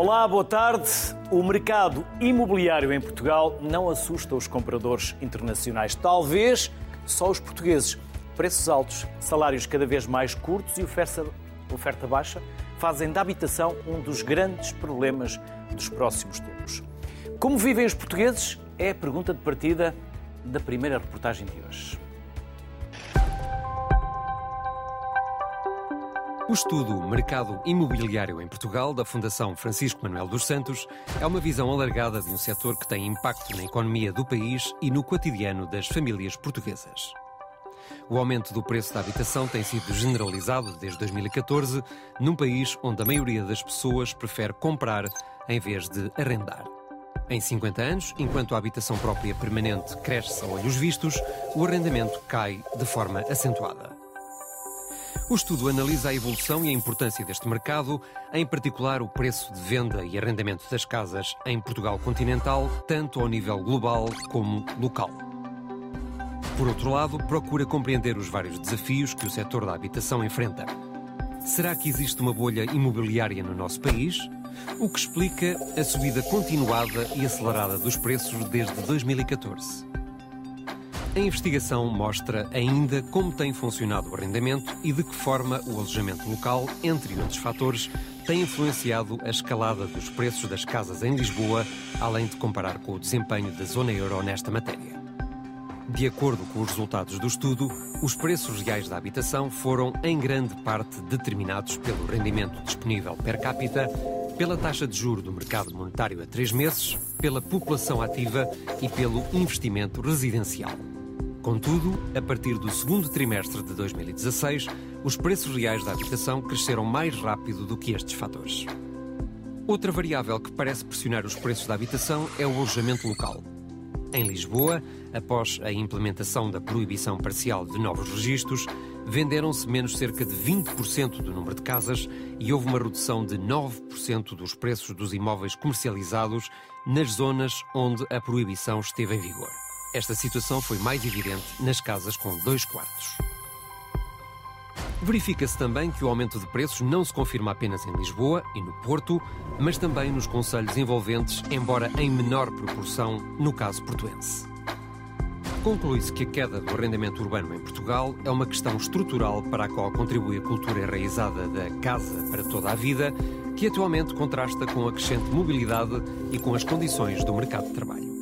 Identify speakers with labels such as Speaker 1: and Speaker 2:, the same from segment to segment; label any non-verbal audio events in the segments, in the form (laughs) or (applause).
Speaker 1: Olá, boa tarde. O mercado imobiliário em Portugal não assusta os compradores internacionais. Talvez só os portugueses. Preços altos, salários cada vez mais curtos e oferta, oferta baixa fazem da habitação um dos grandes problemas dos próximos tempos. Como vivem os portugueses? É a pergunta de partida da primeira reportagem de hoje.
Speaker 2: O estudo Mercado Imobiliário em Portugal, da Fundação Francisco Manuel dos Santos, é uma visão alargada de um setor que tem impacto na economia do país e no cotidiano das famílias portuguesas. O aumento do preço da habitação tem sido generalizado desde 2014, num país onde a maioria das pessoas prefere comprar em vez de arrendar. Em 50 anos, enquanto a habitação própria permanente cresce a olhos vistos, o arrendamento cai de forma acentuada. O estudo analisa a evolução e a importância deste mercado, em particular o preço de venda e arrendamento das casas em Portugal continental, tanto ao nível global como local. Por outro lado, procura compreender os vários desafios que o setor da habitação enfrenta. Será que existe uma bolha imobiliária no nosso país? O que explica a subida continuada e acelerada dos preços desde 2014. A investigação mostra ainda como tem funcionado o arrendamento e de que forma o alojamento local, entre outros fatores, tem influenciado a escalada dos preços das casas em Lisboa, além de comparar com o desempenho da zona euro nesta matéria. De acordo com os resultados do estudo, os preços reais da habitação foram, em grande parte, determinados pelo rendimento disponível per capita, pela taxa de juro do mercado monetário a três meses, pela população ativa e pelo investimento residencial. Contudo, a partir do segundo trimestre de 2016, os preços reais da habitação cresceram mais rápido do que estes fatores. Outra variável que parece pressionar os preços da habitação é o alojamento local. Em Lisboa, após a implementação da proibição parcial de novos registros, venderam-se menos cerca de 20% do número de casas e houve uma redução de 9% dos preços dos imóveis comercializados nas zonas onde a proibição esteve em vigor. Esta situação foi mais evidente nas casas com dois quartos. Verifica-se também que o aumento de preços não se confirma apenas em Lisboa e no Porto, mas também nos conselhos envolventes, embora em menor proporção no caso portuense. Conclui-se que a queda do arrendamento urbano em Portugal é uma questão estrutural para a qual contribui a cultura enraizada da casa para toda a vida, que atualmente contrasta com a crescente mobilidade e com as condições do mercado de trabalho.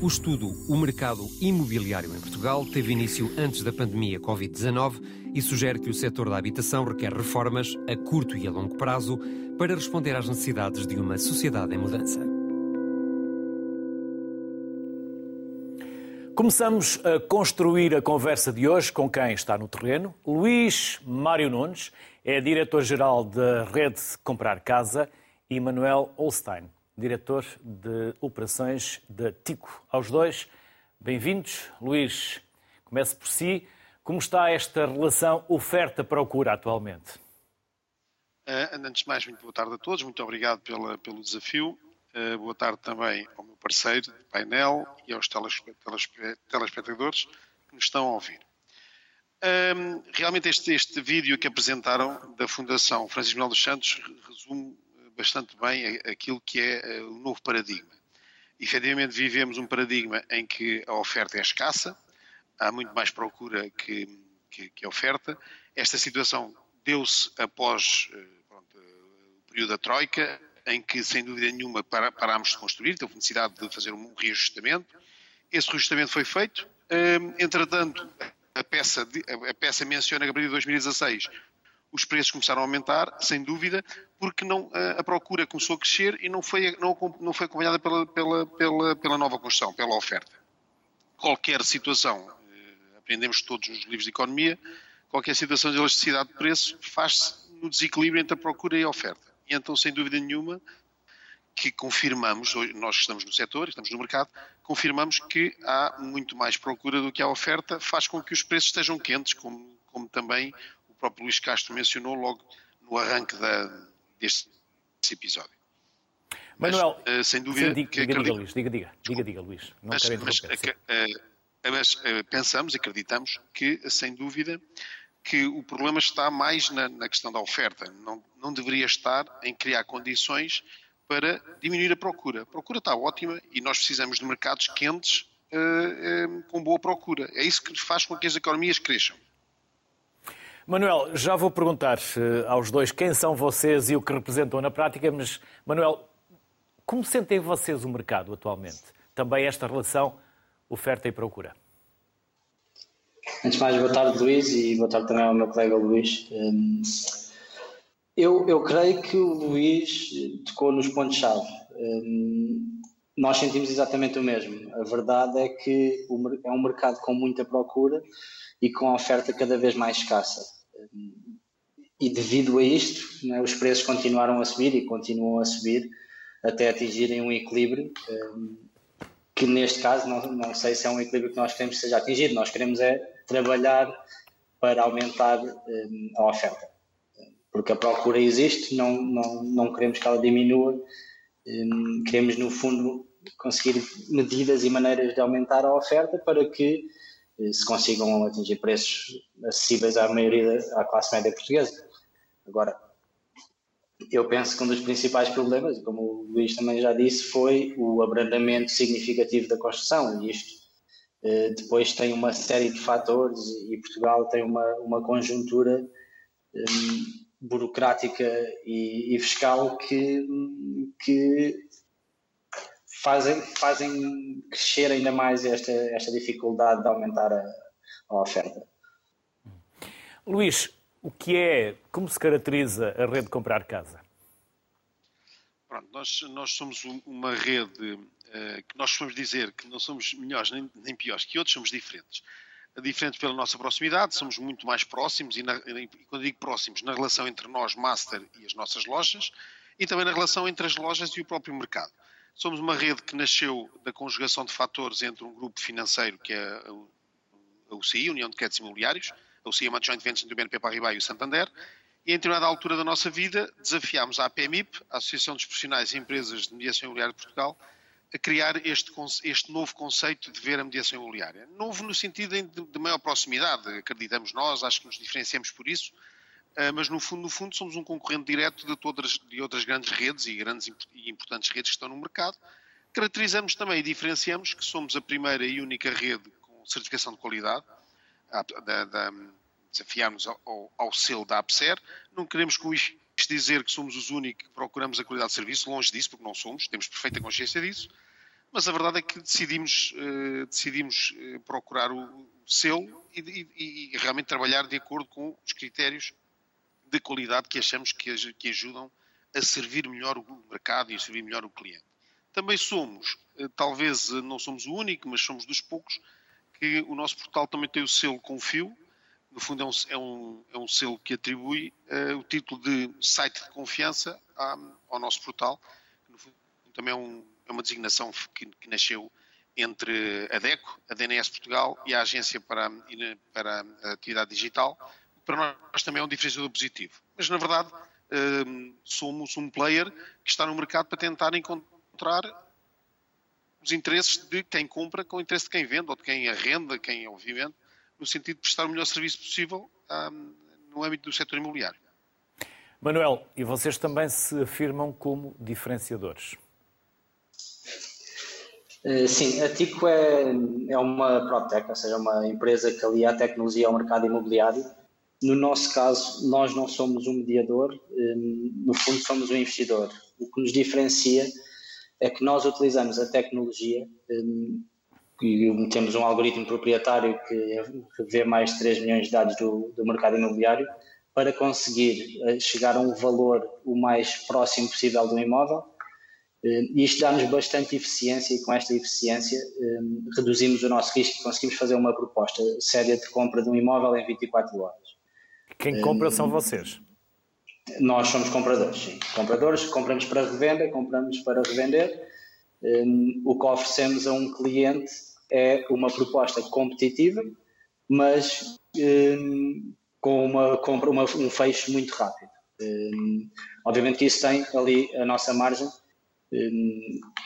Speaker 2: O estudo O Mercado Imobiliário em Portugal teve início antes da pandemia Covid-19 e sugere que o setor da habitação requer reformas a curto e a longo prazo para responder às necessidades de uma sociedade em mudança.
Speaker 1: Começamos a construir a conversa de hoje com quem está no terreno. Luís Mário Nunes é diretor-geral da Rede Comprar Casa e Manuel Holstein, diretor de operações da Tico. Aos dois, bem-vindos. Luís, comece por si. Como está esta relação oferta-procura atualmente?
Speaker 3: Uh, antes de mais, muito boa tarde a todos. Muito obrigado pela, pelo desafio. Uh, boa tarde também ao meu parceiro de painel e aos telespectadores que nos estão a ouvir. Um, realmente este, este vídeo que apresentaram da Fundação Francisco Manuel dos Santos resume bastante bem aquilo que é eh, o novo paradigma. Efetivamente, vivemos um paradigma em que a oferta é escassa, há muito mais procura que, que, que oferta. Esta situação deu-se após eh, pronto, o período da Troika, em que, sem dúvida nenhuma, parámos de construir, teve necessidade de fazer um reajustamento. Esse reajustamento foi feito. Entretanto, a peça, a peça menciona que a partir de 2016 os preços começaram a aumentar, sem dúvida, porque não, a, procura começou a crescer e não foi, não, não foi acompanhada pela, pela, pela, pela nova construção, pela oferta. Qualquer situação, eh, aprendemos todos nos livros de economia, qualquer situação de elasticidade de preço faz-se no desequilíbrio entre a procura e a oferta. E então, sem dúvida nenhuma, que confirmamos, nós que estamos no setor, estamos no mercado, confirmamos que há muito mais procura do que há oferta, faz com que os preços estejam quentes, como, como também próprio Luís Castro mencionou logo no arranque da, deste episódio.
Speaker 1: Manuel, mas, uh, sem dúvida. Sim, diga, que, diga, diga, Luís, diga, diga, diga, diga, Luís. Não
Speaker 3: mas, mas, uh, mas uh, pensamos, acreditamos que, sem dúvida, que o problema está mais na, na questão da oferta. Não, não deveria estar em criar condições para diminuir a procura. A procura está ótima e nós precisamos de mercados quentes com boa procura. É isso que faz com que as economias cresçam.
Speaker 1: Manuel, já vou perguntar uh, aos dois quem são vocês e o que representam na prática, mas, Manuel, como sentem vocês o mercado atualmente? Também esta relação oferta e procura?
Speaker 4: Antes de mais, boa tarde, Luís, e boa tarde também ao meu colega Luís. Hum, eu, eu creio que o Luís tocou nos pontos-chave. Hum, nós sentimos exatamente o mesmo. A verdade é que é um mercado com muita procura e com a oferta cada vez mais escassa. Hum, e devido a isto, né, os preços continuaram a subir e continuam a subir até atingirem um equilíbrio que neste caso não, não sei se é um equilíbrio que nós queremos que seja atingido. Nós queremos é trabalhar para aumentar um, a oferta. Porque a procura existe, não, não, não queremos que ela diminua, um, queremos, no fundo, conseguir medidas e maneiras de aumentar a oferta para que se consigam atingir preços acessíveis à maioria da classe média portuguesa. Agora, eu penso que um dos principais problemas, como o Luís também já disse, foi o abrandamento significativo da construção. E isto eh, depois tem uma série de fatores e Portugal tem uma, uma conjuntura um, burocrática e, e, fiscal que, que fazem, fazem crescer ainda mais esta, esta dificuldade de aumentar a, a oferta.
Speaker 1: Luís, o que é, como se caracteriza a rede de comprar casa?
Speaker 3: Pronto, nós, nós somos uma rede uh, que nós podemos dizer que não somos melhores nem, nem piores que outros, somos diferentes. Diferentes pela nossa proximidade, somos muito mais próximos, e, na, e quando digo próximos, na relação entre nós, Master, e as nossas lojas, e também na relação entre as lojas e o próprio mercado. Somos uma rede que nasceu da conjugação de fatores entre um grupo financeiro, que é a UCI, União de Créditos Imobiliários, a UCI é uma joint venture do BNP Paribas e o Santander, e em determinada altura da nossa vida desafiámos a APMIP, a Associação dos Profissionais e Empresas de Mediação Imobiliária de Portugal, a criar este, este novo conceito de ver a mediação imobiliária. Novo no sentido de, maior proximidade, acreditamos nós, acho que nos diferenciamos por isso, mas no fundo, no fundo somos um concorrente direto de, todas, de outras grandes redes e grandes e importantes redes que estão no mercado. Caracterizamos também e diferenciamos que somos a primeira e única rede com certificação de qualidade da, da, desafiarmos ao, ao, selo da APSER. Não queremos com isto dizer que somos os únicos que procuramos a qualidade de serviço, longe disso, porque não somos, temos perfeita consciência disso, mas a verdade é que decidimos, uh, decidimos uh, procurar o selo e, e, e, realmente trabalhar de acordo com os critérios de qualidade que achamos que, que ajudam a servir melhor o mercado e a servir melhor o cliente. Também somos, uh, talvez não somos o único, mas somos dos poucos, que o nosso portal também tem o selo Confio, no fundo é um, é um, é um selo que atribui uh, o título de site de confiança à, ao nosso portal, que no fundo também é, um, é uma designação que, que, nasceu entre a DECO, a DNS Portugal e a Agência para, para a Atividade Digital, para nós também é um diferenciador positivo. Mas, na verdade, uh, somos um player que está no mercado para tentar encontrar os interesses de quem compra com o interesse de quem vende ou de quem arrenda, quem, obviamente, no sentido de prestar o melhor serviço possível um, no âmbito do setor imobiliário.
Speaker 1: Manuel, e vocês também se afirmam como diferenciadores?
Speaker 4: Eh, sim, a Tico é, é uma PropTech, ou seja, uma empresa que alia a tecnologia ao mercado imobiliário. No nosso caso, nós não somos um mediador, hum, no fundo somos um investidor. O que nos diferencia é que nós utilizamos a tecnologia hum, e temos um algoritmo proprietário que vê mais de 3 milhões de dados do, do mercado imobiliário para conseguir eh, chegar a um valor o mais próximo possível do imóvel. Eh, e isto dá-nos bastante eficiência e com esta eficiência eh, reduzimos o nosso risco e conseguimos fazer uma proposta séria de compra de um imóvel em 24 horas.
Speaker 1: Quem compra são vocês?
Speaker 4: Nós somos compradores, sim. Compradores, compramos para revenda, compramos para revender. O que oferecemos a um cliente é uma proposta competitiva, mas um, com uma compra, um fecho muito rápido. Um, obviamente que isso tem ali a nossa margem hum,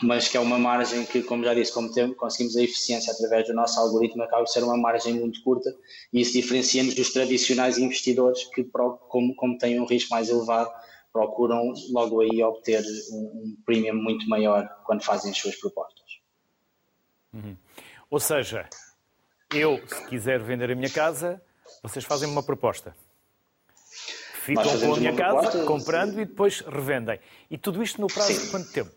Speaker 4: mas que é uma margem que, como já disse, como conseguimos a eficiência através do nosso algoritmo, acaba por ser uma margem muito curta e isso diferencia-nos dos tradicionais investidores que, como, como têm um risco mais elevado, procuram logo aí obter um, um premium muito maior quando fazem as suas propostas.
Speaker 1: Uhum. Ou seja, eu, se quiser vender a minha casa, vocês fazem uma proposta. Ficam com a minha casa, proposta, comprando sim. e depois revendem. E tudo isto no prazo sim. de quanto tempo?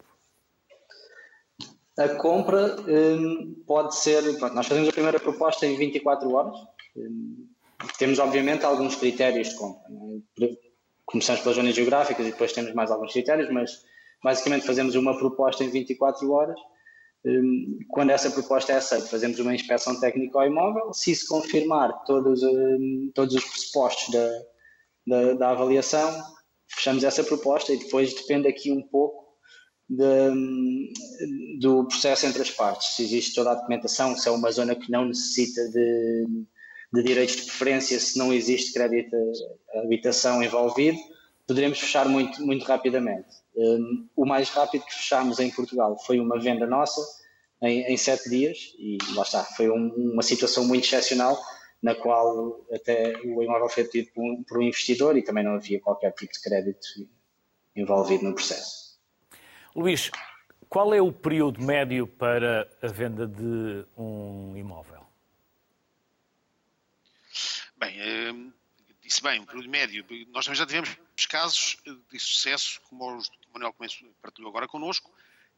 Speaker 4: A compra hum, pode ser. Pronto, nós fazemos a primeira proposta em 24 horas. Hum, temos, obviamente, alguns critérios de compra. É? Começamos pelas zonas geográficas e depois temos mais alguns critérios, mas basicamente fazemos uma proposta em 24 horas. Hum, quando essa proposta é aceita, fazemos uma inspeção técnica ao imóvel. Se se confirmar todos, hum, todos os pressupostos da, da, da, avaliação, fechamos essa proposta e depois depende aqui um pouco de, do processo entre as partes. Se existe toda a documentação, se é uma zona que não necessita de, de direitos de preferência, se não existe crédito à habitação envolvido, poderemos fechar muito, muito rapidamente. Um, o mais rápido que fechámos em Portugal foi uma venda nossa em, em sete dias e lá está, foi um, uma situação muito excepcional na qual até o imóvel foi tido por um, por um investidor e também não havia qualquer tipo de crédito envolvido no processo.
Speaker 1: Luís, qual é o período médio para a venda de um imóvel?
Speaker 3: Bem, hum, disse bem, um período médio. Nós também já tivemos casos de sucesso, como os o Manuel partilhou agora connosco.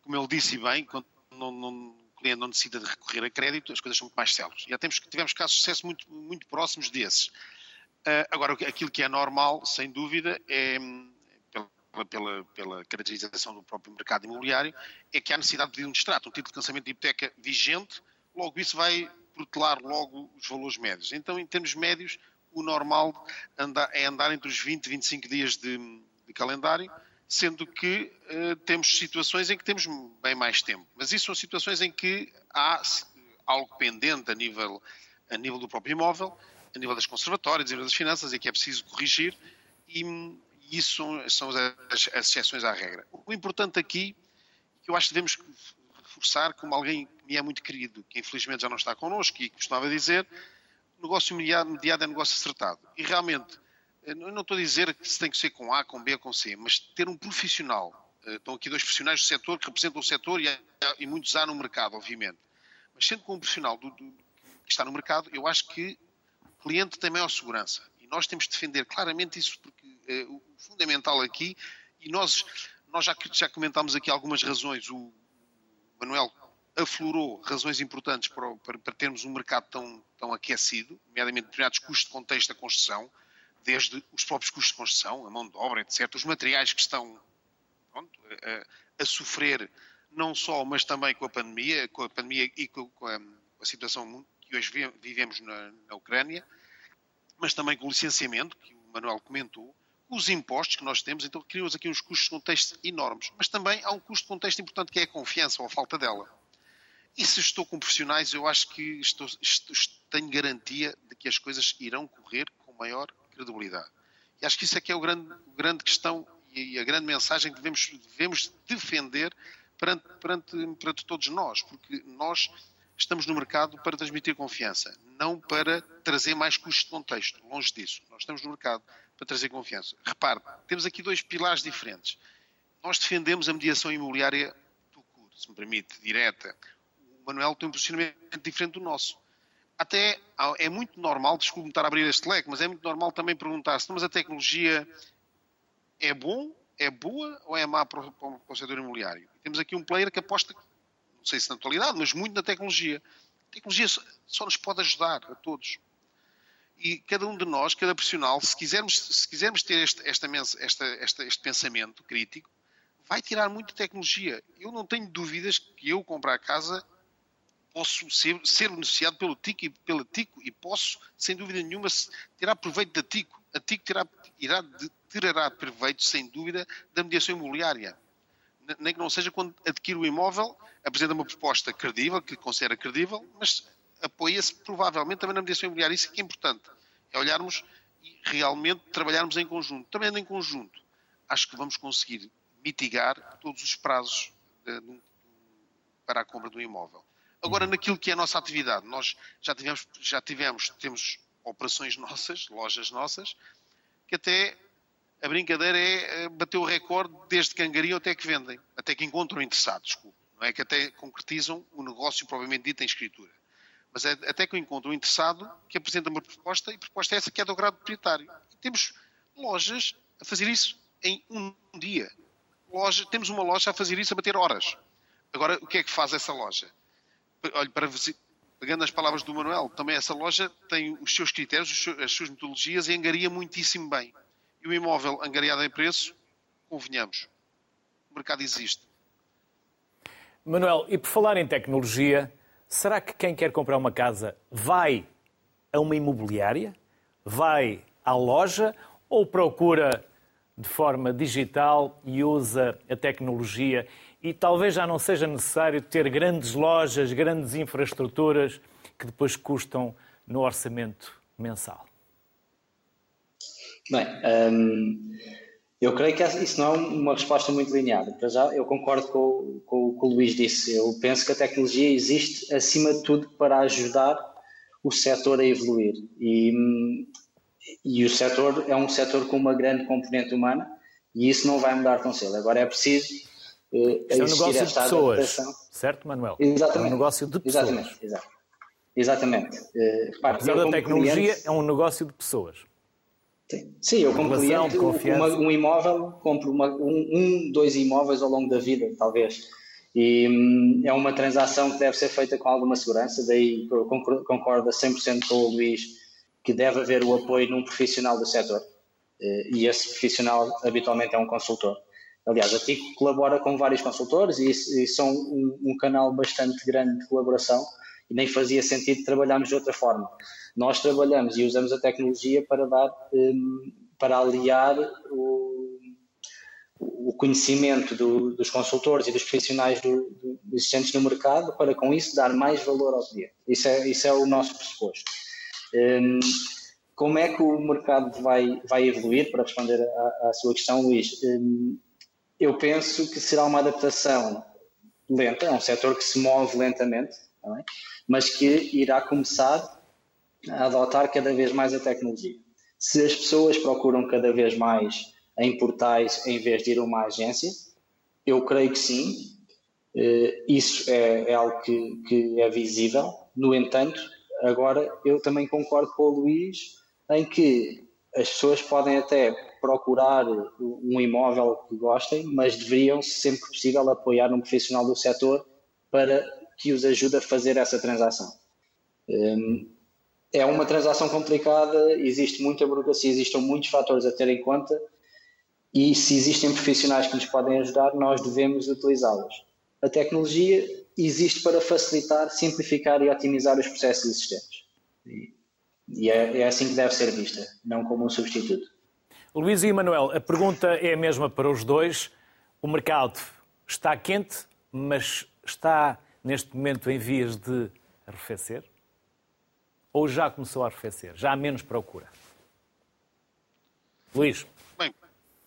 Speaker 3: Como ele disse bem, quando não, não, o cliente não necessita de recorrer a crédito, as coisas são muito mais céleres. Já temos, tivemos casos de sucesso muito, muito próximos desses. Uh, agora, aquilo que é normal, sem dúvida, é, pela, pela, pela, caracterização do próprio mercado imobiliário, é que há necessidade de pedir um distrato, um título de cancelamento de hipoteca vigente, logo isso vai protelar logo os valores médios. Então, em termos médios, o normal anda, é andar entre os 20 e 25 dias de, de calendário, sendo que uh, temos situações em que temos bem mais tempo. Mas isso são situações em que há algo pendente a nível, a nível do próprio imóvel, a nível das conservatórias, a nível das finanças, e que é preciso corrigir, e, e isso são, as, exceções à regra. O importante aqui, que eu acho que devemos reforçar, como alguém que me é muito querido, que infelizmente já não está connosco e costumava dizer, negócio mediado é negócio acertado. E realmente, eu não estou a dizer que se tem que ser com A, com B com C, mas ter um profissional. Eh, estão aqui dois profissionais do setor que representam o setor e, e muitos há no mercado, obviamente. Mas sendo com um profissional do, do, que está no mercado, eu acho que o cliente tem maior segurança. E nós temos de defender claramente isso, porque é, o fundamental aqui, e nós, nós já, já comentámos aqui algumas razões, o Manuel aflorou razões importantes para, para, para, termos um mercado tão, tão aquecido, nomeadamente determinados custos de contexto da construção, desde os próprios custos de construção, a mão de obra, etc., os materiais que estão pronto, a, a, sofrer não só, mas também com a pandemia, com a pandemia e com, com, a, situação que hoje vivemos na, na, Ucrânia, mas também com o licenciamento, que o Manuel comentou, os impostos que nós temos, então criamos aqui uns custos de contexto enormes, mas também há um custo de contexto importante que é a confiança ou a falta dela. E se estou com profissionais, eu acho que estou, estou, tenho garantia de que as coisas irão correr com maior credibilidade. E acho que isso é que é o grande, o grande questão e a grande mensagem que devemos, devemos defender perante, perante, perante todos nós, porque nós estamos no mercado para transmitir confiança, não para trazer mais custos de contexto. Longe disso. Nós estamos no mercado para trazer confiança. Repare, temos aqui dois pilares diferentes. Nós defendemos a mediação imobiliária do CUR, se me permite, direta. Manuel tem um posicionamento diferente do nosso. Até é muito normal, desculpe-me estar a abrir este leque, mas é muito normal também perguntar se mas a tecnologia é bom, é boa ou é má para o, para o setor imobiliário. Temos aqui um player que aposta, não sei se na atualidade, mas muito na tecnologia. A tecnologia só nos pode ajudar a todos. E cada um de nós, cada profissional, se quisermos, se quisermos ter este, esta, esta, esta, este pensamento crítico, vai tirar muito tecnologia. Eu não tenho dúvidas que eu comprar casa posso ser, ser beneficiado pelo TIC e pela TICO e posso, sem dúvida nenhuma, tirar proveito da TICO. A TICO terá, irá, terá proveito, sem dúvida, da mediação imobiliária. Nem que não seja quando adquire o imóvel, apresenta uma proposta credível, que considera credível, mas apoia-se provavelmente também na mediação imobiliária. Isso é que é importante. É olharmos e realmente trabalharmos em conjunto. Também em conjunto, acho que vamos conseguir mitigar todos os prazos para a compra do imóvel. Agora, naquilo que é a nossa atividade, nós já tivemos, já tivemos, temos operações (laughs) nossas, lojas nossas, que até a brincadeira é eh, bater o recorde desde que angariam até que vendem, até que encontram interessados. Não é que até concretizam o negócio provavelmente dito em escritura. Mas é até que encontram um interessado que apresenta uma proposta e proposta é essa que é do grado proprietário. E temos lojas a fazer isso em um dia. Loja, temos uma loja a fazer isso a bater horas. Agora, o que é que faz essa loja? Olha, para, pegando as palavras do Manuel, também essa loja tem os seus critérios, as suas metodologias e angaria muitíssimo bem. E o imóvel angariado em preço, convenhamos, o mercado existe.
Speaker 1: Manuel, e por falar em tecnologia, será que quem quer comprar uma casa vai a uma imobiliária? Vai à loja ou procura de forma digital e usa a tecnologia e talvez já não seja necessário ter grandes lojas, grandes infraestruturas que depois custam no orçamento mensal?
Speaker 4: Bem, hum, eu creio que isso não é uma resposta muito linear. Para já, eu concordo com, com o que o Luís disse. Eu penso que a tecnologia existe, acima de tudo, para ajudar o setor a evoluir. E, e o setor é um setor com uma grande componente humana e isso não vai mudar tão cedo. Agora é preciso
Speaker 1: Uh, é um negócio de pessoas, adaptação. certo, Manuel?
Speaker 4: Exatamente.
Speaker 1: É um negócio de pessoas.
Speaker 4: Exatamente. Exatamente. Exatamente.
Speaker 1: Uh, repare, Apesar da tecnologia, cliente, é um negócio de pessoas.
Speaker 4: Sim, sim eu como Relação, cliente, uma, um imóvel, compro uma, um, um, dois imóveis ao longo da vida, talvez. E hum, é uma transação que deve ser feita com alguma segurança, daí eu concordo a 100% com o Luís que deve haver o apoio num profissional do setor. E esse profissional habitualmente é um consultor. Aliás, a TIC colabora com vários consultores e, e são um, um, canal bastante grande de colaboração e nem fazia sentido trabalharmos de outra forma. Nós trabalhamos e usamos a tecnologia para dar, um, para aliar o, o conhecimento do, dos consultores e dos profissionais do, do, existentes no mercado para com isso dar mais valor ao cliente. Isso é, isso é o nosso pressuposto. Um, como é que o mercado vai, vai evoluir, para responder à, sua questão, Luís? Um, eu penso que será uma adaptação lenta, é um setor que se move lentamente, é? mas que irá começar a adotar cada vez mais a tecnologia. Se as pessoas procuram cada vez mais em portais em vez de ir a uma agência, eu creio que sim, eh, isso é, é algo que, que é visível. No entanto, agora eu também concordo com o Luís em que as pessoas podem até procurar um imóvel que gostem, mas deveriam, sempre que possível, apoiar um profissional do setor para que os ajude a fazer essa transação. Hum, é uma transação complicada, existe muita burocracia, existem muitos fatores a ter em conta e se existem profissionais que nos podem ajudar, nós devemos utilizá-los. A tecnologia existe para facilitar, simplificar e otimizar os processos existentes. E é, é assim que deve ser vista, não como um substituto.
Speaker 1: Luís e Manuel, a pergunta é a mesma para os dois. O mercado está quente, mas está neste momento em vias de arrefecer? Ou já começou a arrefecer? Já há menos procura? Luís.
Speaker 3: Bem,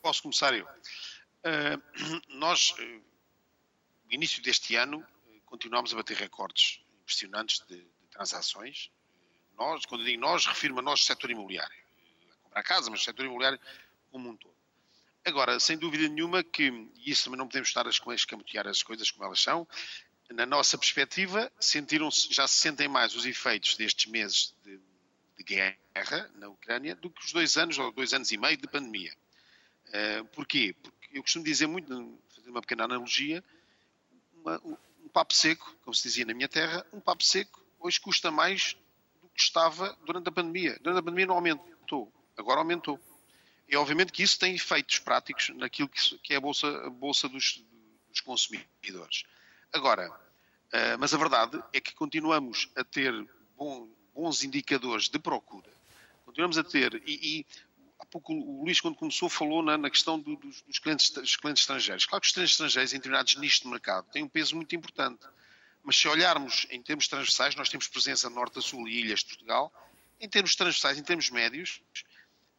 Speaker 3: posso começar eu. Uh, nós, uh, no início deste ano, continuamos a bater recordes impressionantes de, de transações nós, quando digo nós, refiro-me a nós, setor imobiliário. A comprar casa, mas setor imobiliário como um todo. Agora, sem dúvida nenhuma que, e isso também não podemos estar a escamotear as coisas como elas são, na nossa perspectiva, sentiram-se, já se sentem mais os efeitos destes meses de, de, guerra na Ucrânia do que os dois anos ou dois anos e meio de pandemia. Uh, porquê? Porque eu costumo dizer muito, fazer uma pequena analogia, uma, um papo seco, como se dizia na minha terra, um papo seco hoje custa mais que estava durante a pandemia. Durante a pandemia não aumentou, agora aumentou. E obviamente que isso tem efeitos práticos naquilo que é a bolsa, a bolsa dos, dos consumidores. Agora, uh, mas a verdade é que continuamos a ter bom, bons indicadores de procura. Continuamos a ter, e, e há pouco o Luís, quando começou, falou na, na questão do, dos, dos, clientes, dos clientes estrangeiros. Claro que os clientes estrangeiros, em determinados nichos de mercado, têm um peso muito importante. Mas se olharmos em termos transversais, nós temos presença norte a sul e ilhas de Portugal. Em termos transversais, em termos médios,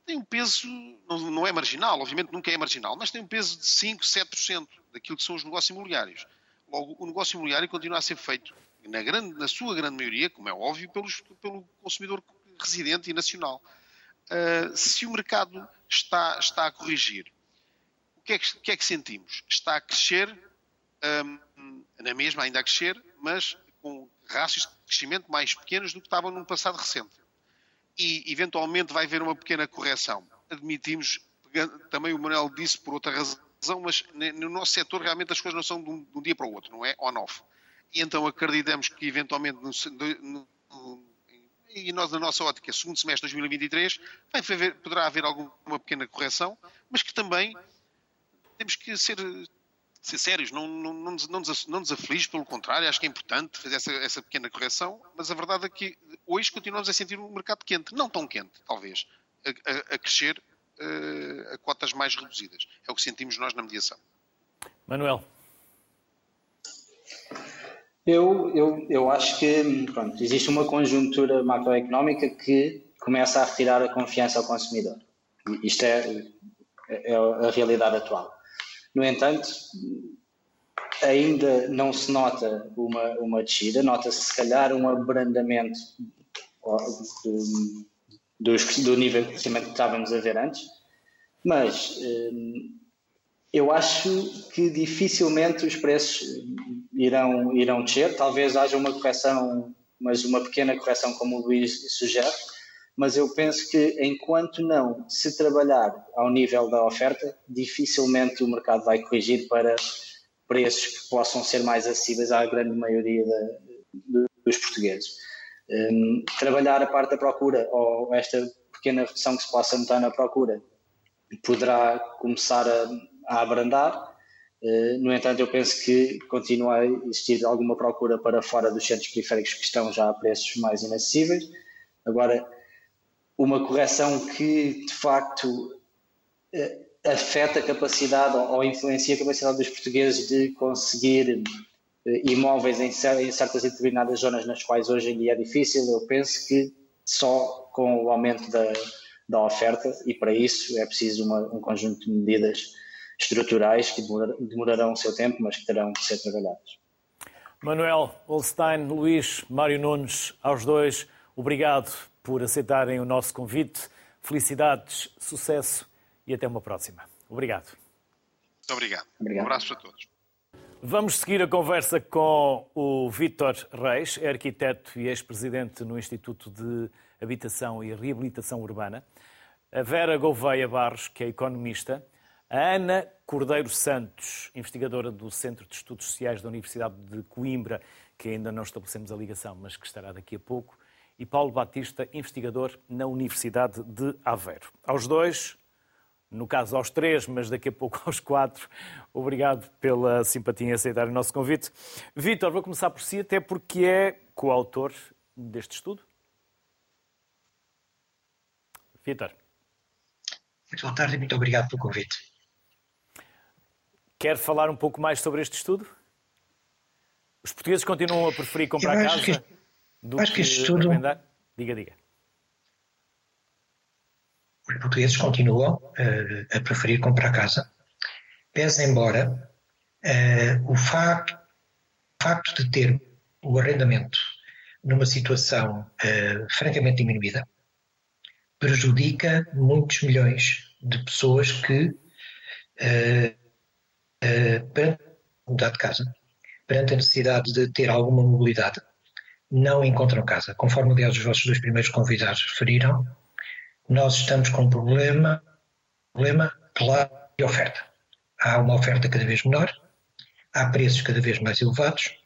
Speaker 3: tem um peso, não, é marginal, obviamente nunca é marginal, mas tem um peso de 5, 7% daquilo que são os negócios imobiliários. Logo, o negócio imobiliário continua a ser feito, na, grande, na sua grande maioria, como é óbvio, pelos, pelo consumidor residente e nacional. Uh, se o mercado está, está a corrigir, o que, é que, que, é que sentimos? Está a crescer, um, na mesma ainda a crescer, mas com rácios de crescimento mais pequenos do que estavam num passado recente. E, eventualmente, vai haver uma pequena correção. Admitimos, também o Manuel disse por outra razão, mas no nosso setor realmente as coisas não são de um, de um dia para o outro, não é on-off. E então acreditamos que, eventualmente, no, no, e nós, na nossa ótica, segundo semestre de 2023, vai haver, poderá haver alguma pequena correção, mas que também temos que ser ser sérios, não, não, não, nos, não, nos, não nos aflige, pelo contrário, acho que é importante fazer essa, essa pequena correção, mas a verdade é que hoje continuamos a sentir um mercado quente, não tão quente, talvez, a, a, a crescer uh, a cotas mais reduzidas. É o que sentimos nós na mediação.
Speaker 1: Manuel.
Speaker 4: Eu, eu, eu acho que pronto, existe uma conjuntura macroeconómica que começa a retirar a confiança ao consumidor. Isto é, é a realidade atual. No entanto, ainda não se nota uma, uma descida, nota-se se calhar um abrandamento do, do, nível de crescimento que estávamos a ver antes, mas hum, eu acho que dificilmente os preços irão, irão descer, talvez haja uma correção, mas uma pequena correção, como o Luís sugere, mas eu penso que enquanto não se trabalhar ao nível da oferta, dificilmente o mercado vai corrigir para preços que possam ser mais acessíveis à grande maioria de, dos portugueses. Um, trabalhar a parte da procura ou esta pequena redução que se possa notar na procura poderá começar a, a abrandar. Uh, no entanto, eu penso que continua a existir alguma procura para fora dos centros periféricos que estão já a preços mais inacessíveis. Agora, uma correção que de facto eh, afeta a capacidade ou influencia a capacidade dos portugueses de conseguir eh, imóveis em certas e determinadas zonas nas quais hoje em dia é difícil, eu penso que só com o aumento da, da oferta e para isso é preciso uma, um conjunto de medidas estruturais que demorarão o seu tempo, mas que terão que ser trabalhadas.
Speaker 1: Manuel Holstein, Luís, Mário Nunes, aos dois, obrigado por aceitarem o nosso convite. Felicidades, sucesso e até uma próxima. Obrigado.
Speaker 3: Muito obrigado. obrigado. Um abraço para todos.
Speaker 1: Vamos seguir a conversa com o Vítor Reis, é arquiteto e ex-presidente no Instituto de Habitação e Reabilitação Urbana, a Vera Gouveia Barros, que é economista, a Ana Cordeiro Santos, investigadora do Centro de Estudos Sociais da Universidade de Coimbra, que ainda não estabelecemos a ligação, mas que estará daqui a pouco, e Paulo Batista, investigador na Universidade de Aveiro. Aos dois, no caso aos três, mas daqui a pouco (laughs) aos quatro, obrigado pela simpatia em aceitar o nosso convite. Vítor, vou começar por si, até porque é coautor deste estudo. Vítor.
Speaker 5: Muito boa tarde e muito obrigado pelo convite.
Speaker 1: Quer falar um pouco mais sobre este estudo? Os portugueses continuam a preferir comprar casa? Que
Speaker 5: do Acho que, que estudo...
Speaker 1: Diga, diga.
Speaker 5: Os portugueses continuam uh, a preferir comprar casa, pese embora uh, o facto, facto de ter o arrendamento numa situação uh, francamente diminuída prejudica muitos milhões de pessoas que, perante mudar de casa, perante a necessidade de ter alguma mobilidade, não encontram casa. Conforme, aliás, os vossos dois primeiros convidados referiram, nós estamos com um problema, problema claro de oferta. Há uma oferta cada vez menor, há preços cada vez mais elevados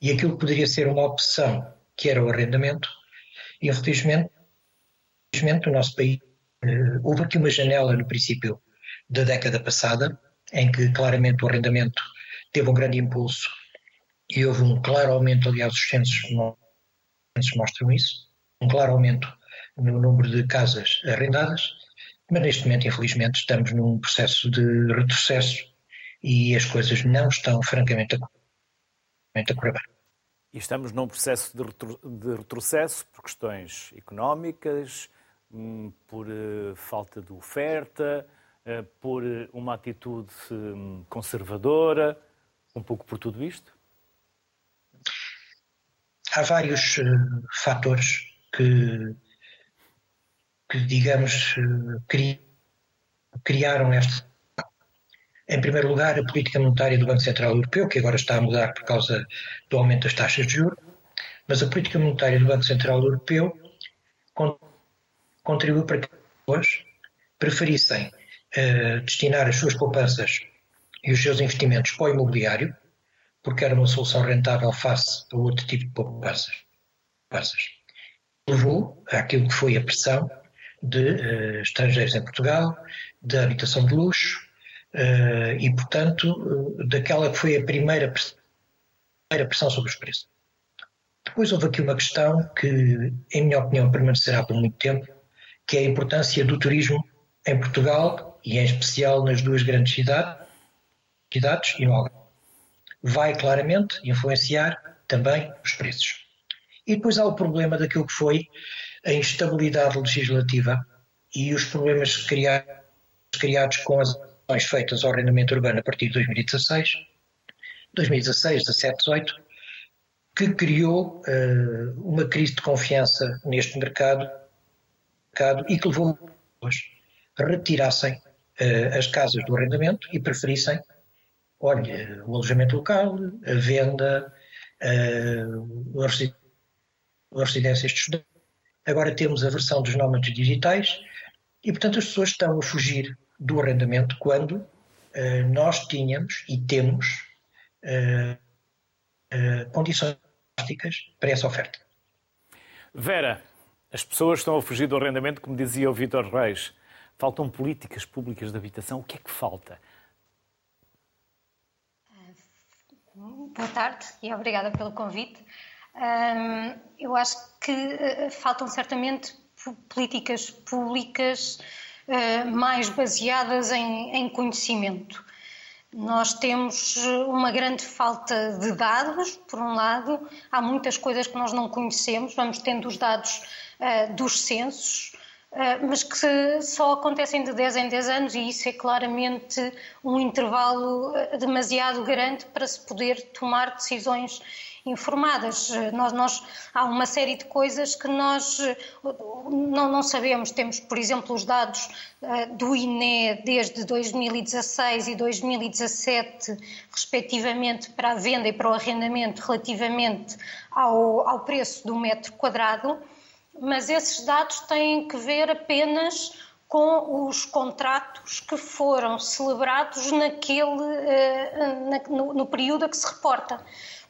Speaker 5: e aquilo que poderia ser uma opção, que era o arrendamento, infelizmente, infelizmente no nosso país eh, houve aqui uma janela no princípio da década passada, em que claramente o arrendamento teve um grande impulso e houve um claro aumento, aliás, os censos mostram isso, um claro aumento no número de casas arrendadas, mas neste momento, infelizmente, estamos num processo de retrocesso e as coisas não estão, francamente, a correr bem.
Speaker 1: E estamos num processo de, retro de retrocesso por questões económicas, hum, por uh, falta de oferta, uh, por uma atitude um, conservadora, um pouco por tudo isto?
Speaker 5: Há vários uh, fatores que, que digamos, uh, cri, criaram esta. Em primeiro lugar, a política monetária do Banco Central Europeu, que agora está a mudar por causa do aumento das taxas de juros, mas a política monetária do Banco Central Europeu contribuiu para que as pessoas preferissem uh, destinar as suas poupanças e os seus investimentos para o imobiliário, porque era uma solução rentável face a outro tipo de poupanças. Levou àquilo que foi a pressão de uh, estrangeiros em Portugal, da habitação de luxo uh, e, portanto, uh, daquela que foi a primeira, primeira pressão sobre os preços. Depois houve aqui uma questão que, em minha opinião, permanecerá por muito tempo, que é a importância do turismo em Portugal e, em especial, nas duas grandes cidades, cidades e no Algarve. Vai claramente influenciar também os preços. E depois há o problema daquilo que foi a instabilidade legislativa e os problemas criados, criados com as ações feitas ao arrendamento urbano a partir de 2016, 2016, 17, 18, que criou uh, uma crise de confiança neste mercado, mercado e que levou as pessoas retirassem uh, as casas do arrendamento e preferissem, olha, o alojamento local, a venda, uh, as residências de estudantes. Agora temos a versão dos nómadas digitais e, portanto, as pessoas estão a fugir do arrendamento quando uh, nós tínhamos e temos uh, uh, condições para essa oferta.
Speaker 1: Vera, as pessoas estão a fugir do arrendamento, como dizia o Vítor Reis. Faltam políticas públicas de habitação. O que é que falta?
Speaker 6: Boa tarde e obrigada pelo convite. Eu acho que faltam certamente políticas públicas mais baseadas em conhecimento. Nós temos uma grande falta de dados, por um lado, há muitas coisas que nós não conhecemos, vamos tendo os dados dos censos, mas que só acontecem de 10 em 10 anos e isso é claramente um intervalo demasiado grande para se poder tomar decisões informadas. Nós, nós, há uma série de coisas que nós eh, não, não sabemos. Temos, por exemplo, os dados do INE desde 2016 e 2017, respectivamente, para a venda e para o arrendamento, relativamente ao, ao preço do metro quadrado, mas esses dados têm que ver apenas com os contratos que foram celebrados naquele, na, no, no período a que se reporta.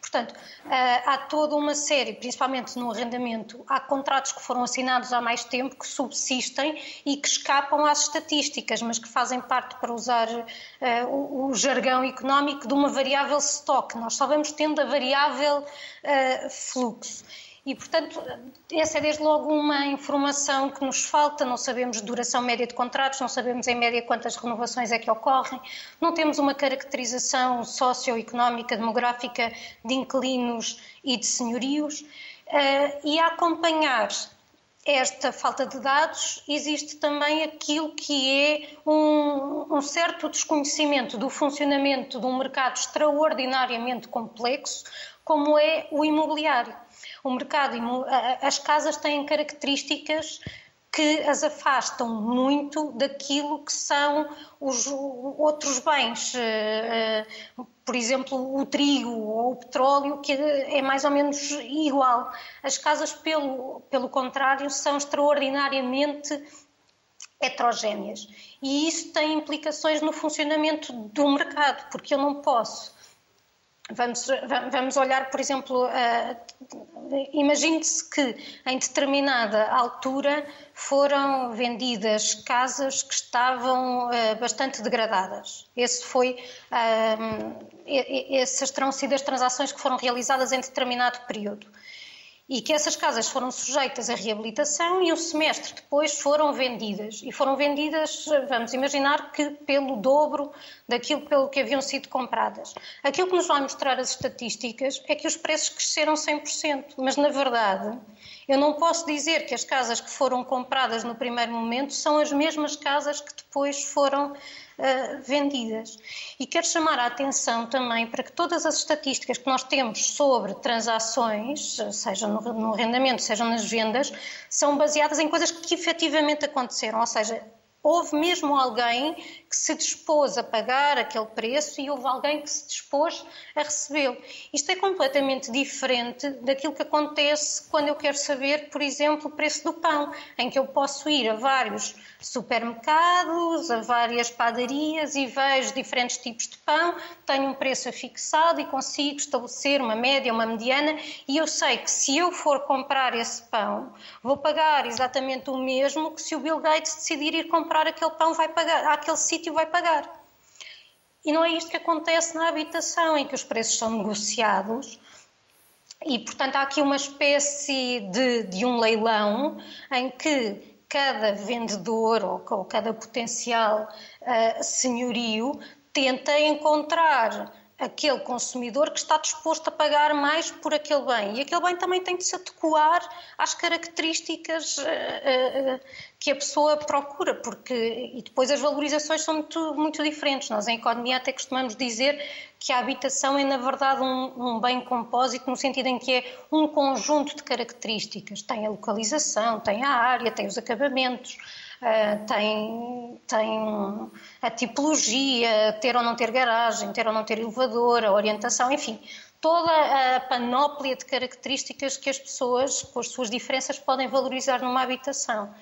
Speaker 6: Portanto, eh, há toda uma série, principalmente no arrendamento, há contratos que foram assinados há mais tempo, que subsistem e que escapam às estatísticas, mas que fazem parte, para usar uh, o, jargão económico, de uma variável stock. Nós só vamos tendo a variável fluxo. E, portanto, essa é desde logo uma informação que nos falta. Não sabemos duração média de contratos, não sabemos em média quantas renovações é que ocorrem, não temos uma caracterização socioeconómica, demográfica de inquilinos e de senhorios. Eh, e a acompanhar esta falta de dados, existe também aquilo que é um, um, certo desconhecimento do funcionamento de um mercado extraordinariamente complexo, como é o imobiliário. O mercado, as casas têm características que as afastam muito daquilo que são os outros bens, eh, eh, por exemplo, o trigo ou o petróleo, que é mais ou menos igual. As casas, pelo, pelo contrário, são extraordinariamente heterogéneas. E isso tem implicações no funcionamento do mercado, porque eu não posso Vamos, vamos olhar, por exemplo, uh, imagine-se que em determinada altura foram vendidas casas que estavam uh, bastante degradadas. Esse foi, uh, essas terão sido as transações que foram realizadas em determinado período e que essas casas foram sujeitas à reabilitação e um semestre depois foram vendidas. E foram vendidas, vamos imaginar que pelo dobro daquilo pelo que haviam sido compradas. Aquilo que nos vai mostrar as estatísticas é que os preços cresceram 100%, mas na verdade eu não posso dizer que as casas que foram compradas no primeiro momento são as mesmas casas que depois foram uh, vendidas. E quero chamar a atenção também para que todas as estatísticas que nós temos sobre transações, seja no, no arrendamento, seja nas vendas, são baseadas em coisas que efetivamente aconteceram, ou seja, houve mesmo alguém que se dispôs a pagar aquele preço e houve alguém que se dispôs a recebê-lo. Isto é completamente diferente daquilo que acontece quando eu quero saber, por exemplo, o preço do pão, em que eu posso ir a vários supermercados, a várias padarias e vejo diferentes tipos de pão, tenho um preço afixado e consigo estabelecer uma média, uma mediana e eu sei que se eu for comprar esse pão, vou pagar exatamente o mesmo que se o Bill Gates decidir ir comprar aquele pão, vai pagar aquele sítio sítio vai pagar. E não é isto que acontece na habitação, em que os preços são negociados e, portanto, há aqui uma espécie de, de um leilão em que cada vendedor ou, ou cada potencial uh, senhorio tenta encontrar aquele consumidor que está disposto a pagar mais por aquele bem. E aquele bem também tem de se adequar às características uh, uh, que a pessoa procura, porque e depois as valorizações são muito, muito diferentes. Nós em economia até costumamos dizer que a habitação é na verdade um, um bem compósito no sentido em que é um conjunto de características. Tem a localização, tem a área, tem os acabamentos. Uh, tem, tem a tipologia, ter ou não ter garagem, ter ou não ter elevador, a orientação, enfim, toda a panóplia de características que as pessoas, com as suas diferenças, podem valorizar numa habitação.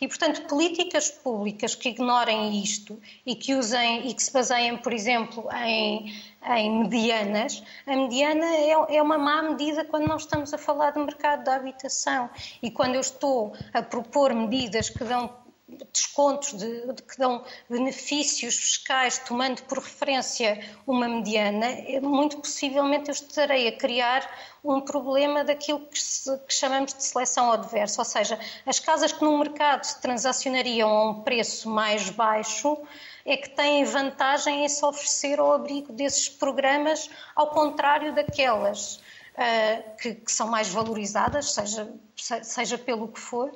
Speaker 6: E, portanto, políticas públicas que ignorem isto e que usem e que se baseiem, por exemplo, em, em medianas, a mediana é, é uma má medida quando nós estamos a falar do mercado da habitação. E quando eu estou a propor medidas que dão descontos de, de, que dão benefícios fiscais, tomando por referência uma mediana, muito possivelmente eu estarei a criar um problema daquilo que, se, que, chamamos de seleção adversa, ou seja, as casas que no mercado transacionariam a um preço mais baixo é que têm vantagem em se oferecer ao abrigo desses programas, ao contrário daquelas uh, que, que, são mais valorizadas, seja, seja pelo que for,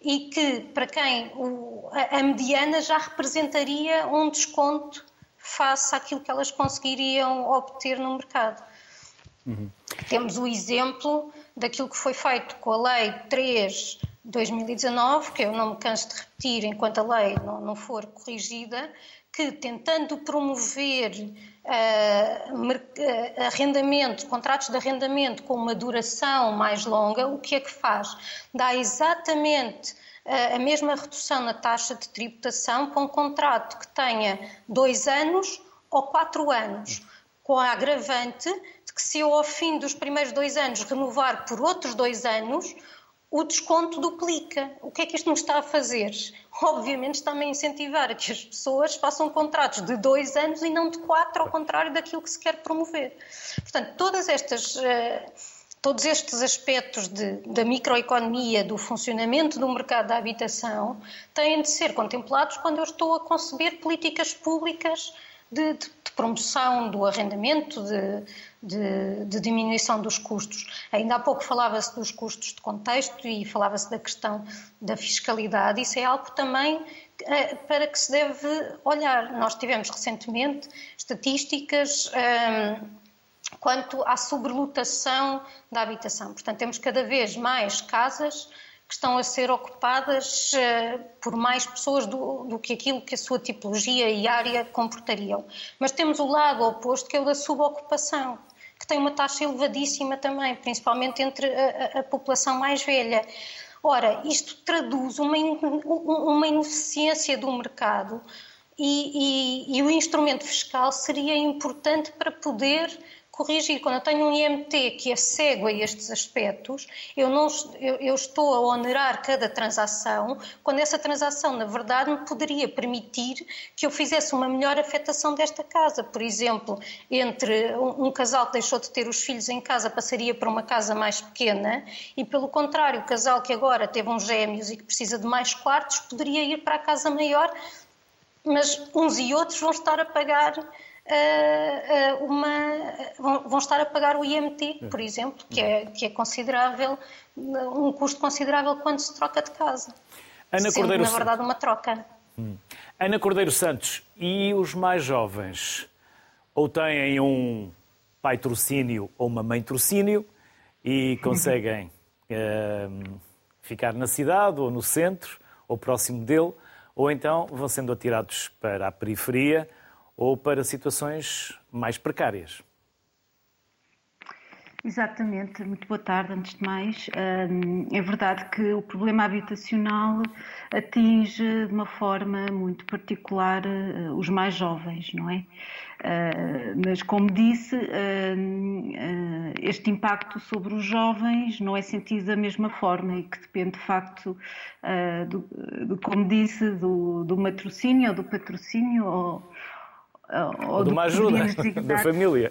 Speaker 6: e que para quem o, a, a mediana já representaria um desconto face àquilo que elas conseguiriam obter no mercado. Uhum. Temos o exemplo daquilo que foi feito com a Lei 3 de 2019, que eu não me canso de repetir enquanto a lei não, não for corrigida, que tentando promover uh, arrendamento, contratos de arrendamento com uma duração mais longa, o que é que faz? Dá exatamente uh, a mesma redução na taxa de tributação para um contrato que tenha dois anos ou quatro anos, com a agravante de que se eu ao fim dos primeiros dois anos renovar por outros dois anos, o desconto duplica. O que é que isto nos está a fazer? Obviamente está-me a incentivar a que as pessoas façam contratos de dois anos e não de quatro, ao contrário daquilo que se quer promover. Portanto, todas estas, uh, todos estes aspectos de, da microeconomia, do funcionamento do mercado da habitação, têm de ser contemplados quando eu estou a conceber políticas públicas de, de, de promoção do arrendamento, de, de, de, diminuição dos custos. Ainda há pouco falava-se dos custos de contexto e falava-se da questão da fiscalidade. Isso é algo também eh, para que se deve olhar. Nós tivemos recentemente estatísticas ehm, quanto à sobrelotação da habitação. Portanto, temos cada vez mais casas que estão a ser ocupadas uh, por mais pessoas do, do, que aquilo que a sua tipologia e área comportariam. Mas temos o lado oposto, que é o da subocupação, que tem uma taxa elevadíssima também, principalmente entre a, a população mais velha. Ora, isto traduz uma, uma ineficiência do mercado e, e, e o instrumento fiscal seria importante para poder corrigir. Quando eu tenho um IMT que é cego a estes aspectos, eu, não, eu, eu, estou a onerar cada transação, quando essa transação, na verdade, me poderia permitir que eu fizesse uma melhor afetação desta casa. Por exemplo, entre um, um casal que deixou de ter os filhos em casa passaria para uma casa mais pequena e, pelo contrário, o casal que agora teve uns gêmeos e que precisa de mais quartos poderia ir para a casa maior, mas uns e outros vão estar a pagar uma, vão estar a pagar o IMT, por exemplo, que é, que é considerável, um custo considerável quando se troca de casa. Ana Sendo, Cordeiro, na verdade, uma troca.
Speaker 1: Hum. Ana Cordeiro Santos, e os mais jovens? Ou têm um pai trocínio ou uma mãe trocínio e (laughs) conseguem uh, ficar na cidade ou no centro ou próximo dele, ou então vão sendo atirados para a periferia ou para situações mais precárias.
Speaker 7: Exatamente, muito boa tarde, antes de mais. É verdade que o problema habitacional atinge de uma forma muito particular eh, os mais jovens, não é? Ah, mas, como disse, ah, este impacto sobre os jovens não é sentido da mesma forma e que depende, de facto, ah, do, do como disse, do, do matrocínio ou do patrocínio ou,
Speaker 1: ou de uma ajuda (laughs) da família.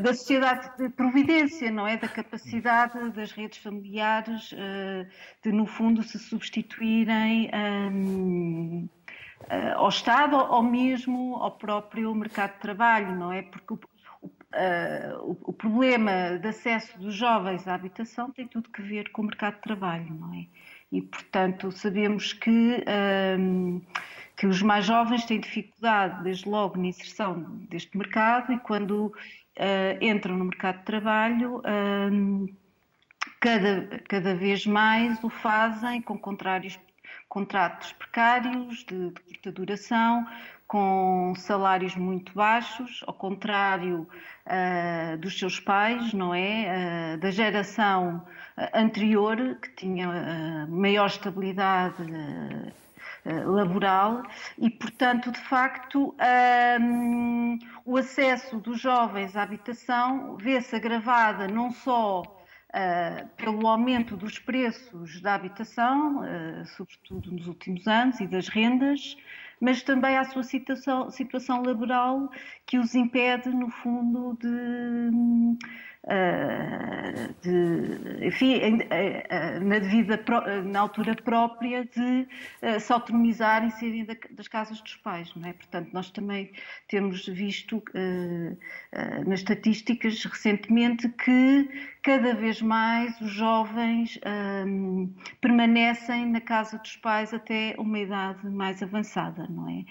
Speaker 7: Da sociedade de providência, não é? Da capacidade das redes familiares de, no fundo, se substituírem eh, ao Estado ou mesmo ao próprio mercado de trabalho, não é? Porque o, o, o problema de acesso dos jovens à habitação tem tudo que ver com o mercado de trabalho, não é? E, portanto, sabemos que que os mais jovens têm dificuldade, desde logo, na inserção deste mercado e quando uh, entram no mercado de trabalho, uh, cada, cada vez mais o fazem com contratos precários, de, de curta duração, com salários muito baixos, ao contrário uh, dos seus pais, não é? Uh, da geração anterior, que tinha uh, maior estabilidade laboral e, portanto, de facto, um, o acesso dos jovens à habitação vê-se agravada não só uh, pelo aumento dos preços da habitação, uh, sobretudo nos últimos anos, e das rendas, mas também à sua situação, situação laboral que os impede, no fundo, de eh, de, enfim, eh, eh, na devida, na altura própria de se autonomizar e saírem das casas dos pais, não é? Portanto, nós também temos visto nas estatísticas recentemente que cada vez mais os jovens permanecem na casa dos pais até uma idade mais avançada, não é?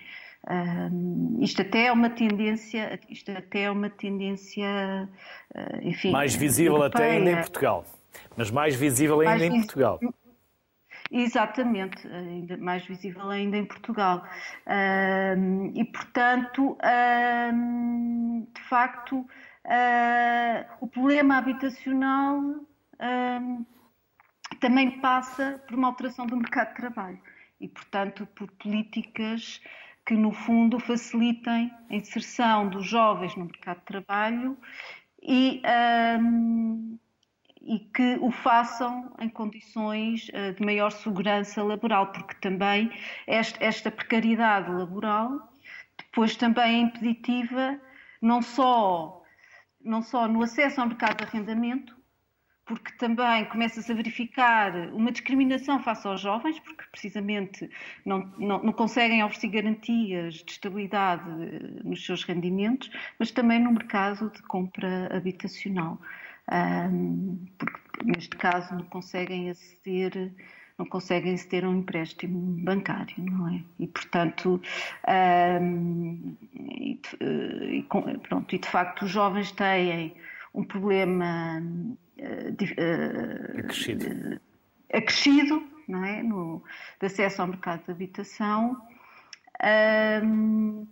Speaker 7: Isto até é uma tendência, isto até é uma tendência, uh, enfim,
Speaker 1: mais visível europeia. até ainda em Portugal, mas mais visível ainda mais em Portugal.
Speaker 7: Exatamente, ainda mais visível ainda em Portugal. E portanto, de facto, ah, o problema habitacional também passa por uma alteração do mercado de trabalho e, portanto, por políticas que, no fundo, facilitem a inserção dos jovens no mercado de trabalho e, um, e que o façam em condições uh, de maior segurança laboral, porque também esta, esta precariedade laboral depois também é impeditiva não só, não só no acesso ao mercado de arrendamento, porque também começa-se a verificar uma discriminação face aos jovens, porque precisamente não, não, não, conseguem oferecer garantias de estabilidade eh, nos seus rendimentos, mas também no mercado de compra habitacional, porque neste caso não conseguem aceder não conseguem a um empréstimo bancário, não é? E, portanto, um, e, e, pronto, e de facto os jovens têm um problema
Speaker 1: uh, acrescido,
Speaker 7: acrescido não é? no, de acesso ao mercado de habitação. Um,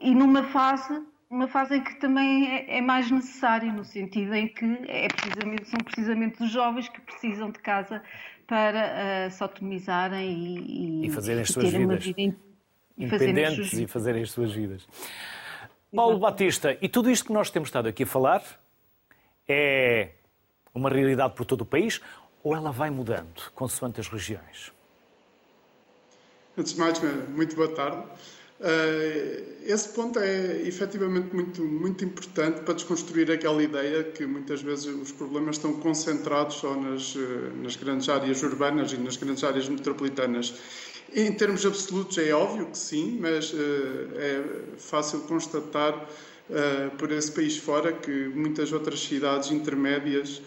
Speaker 7: e numa fase uma fase em que também é, é, mais necessário no sentido em que é precisamente, são precisamente os jovens que precisam de casa para uh, se autonomizarem
Speaker 1: e, e, e fazerem as suas vidas. vida independentes e fazerem as suas vidas. Paulo Batista, e tudo isto que nós temos estado aqui a falar é uma realidade por todo o país ou ela vai mudando consoante as regiões?
Speaker 8: Antes de mais, muito boa tarde. Eh, esse ponto é efetivamente muito, muito importante para desconstruir aquela ideia que muitas vezes os problemas estão concentrados só nas, eh, nas grandes áreas urbanas e nas grandes áreas metropolitanas. Em termos absolutos, é óbvio que sim, mas eh, é fácil constatar por esse país fora que muitas outras cidades intermédias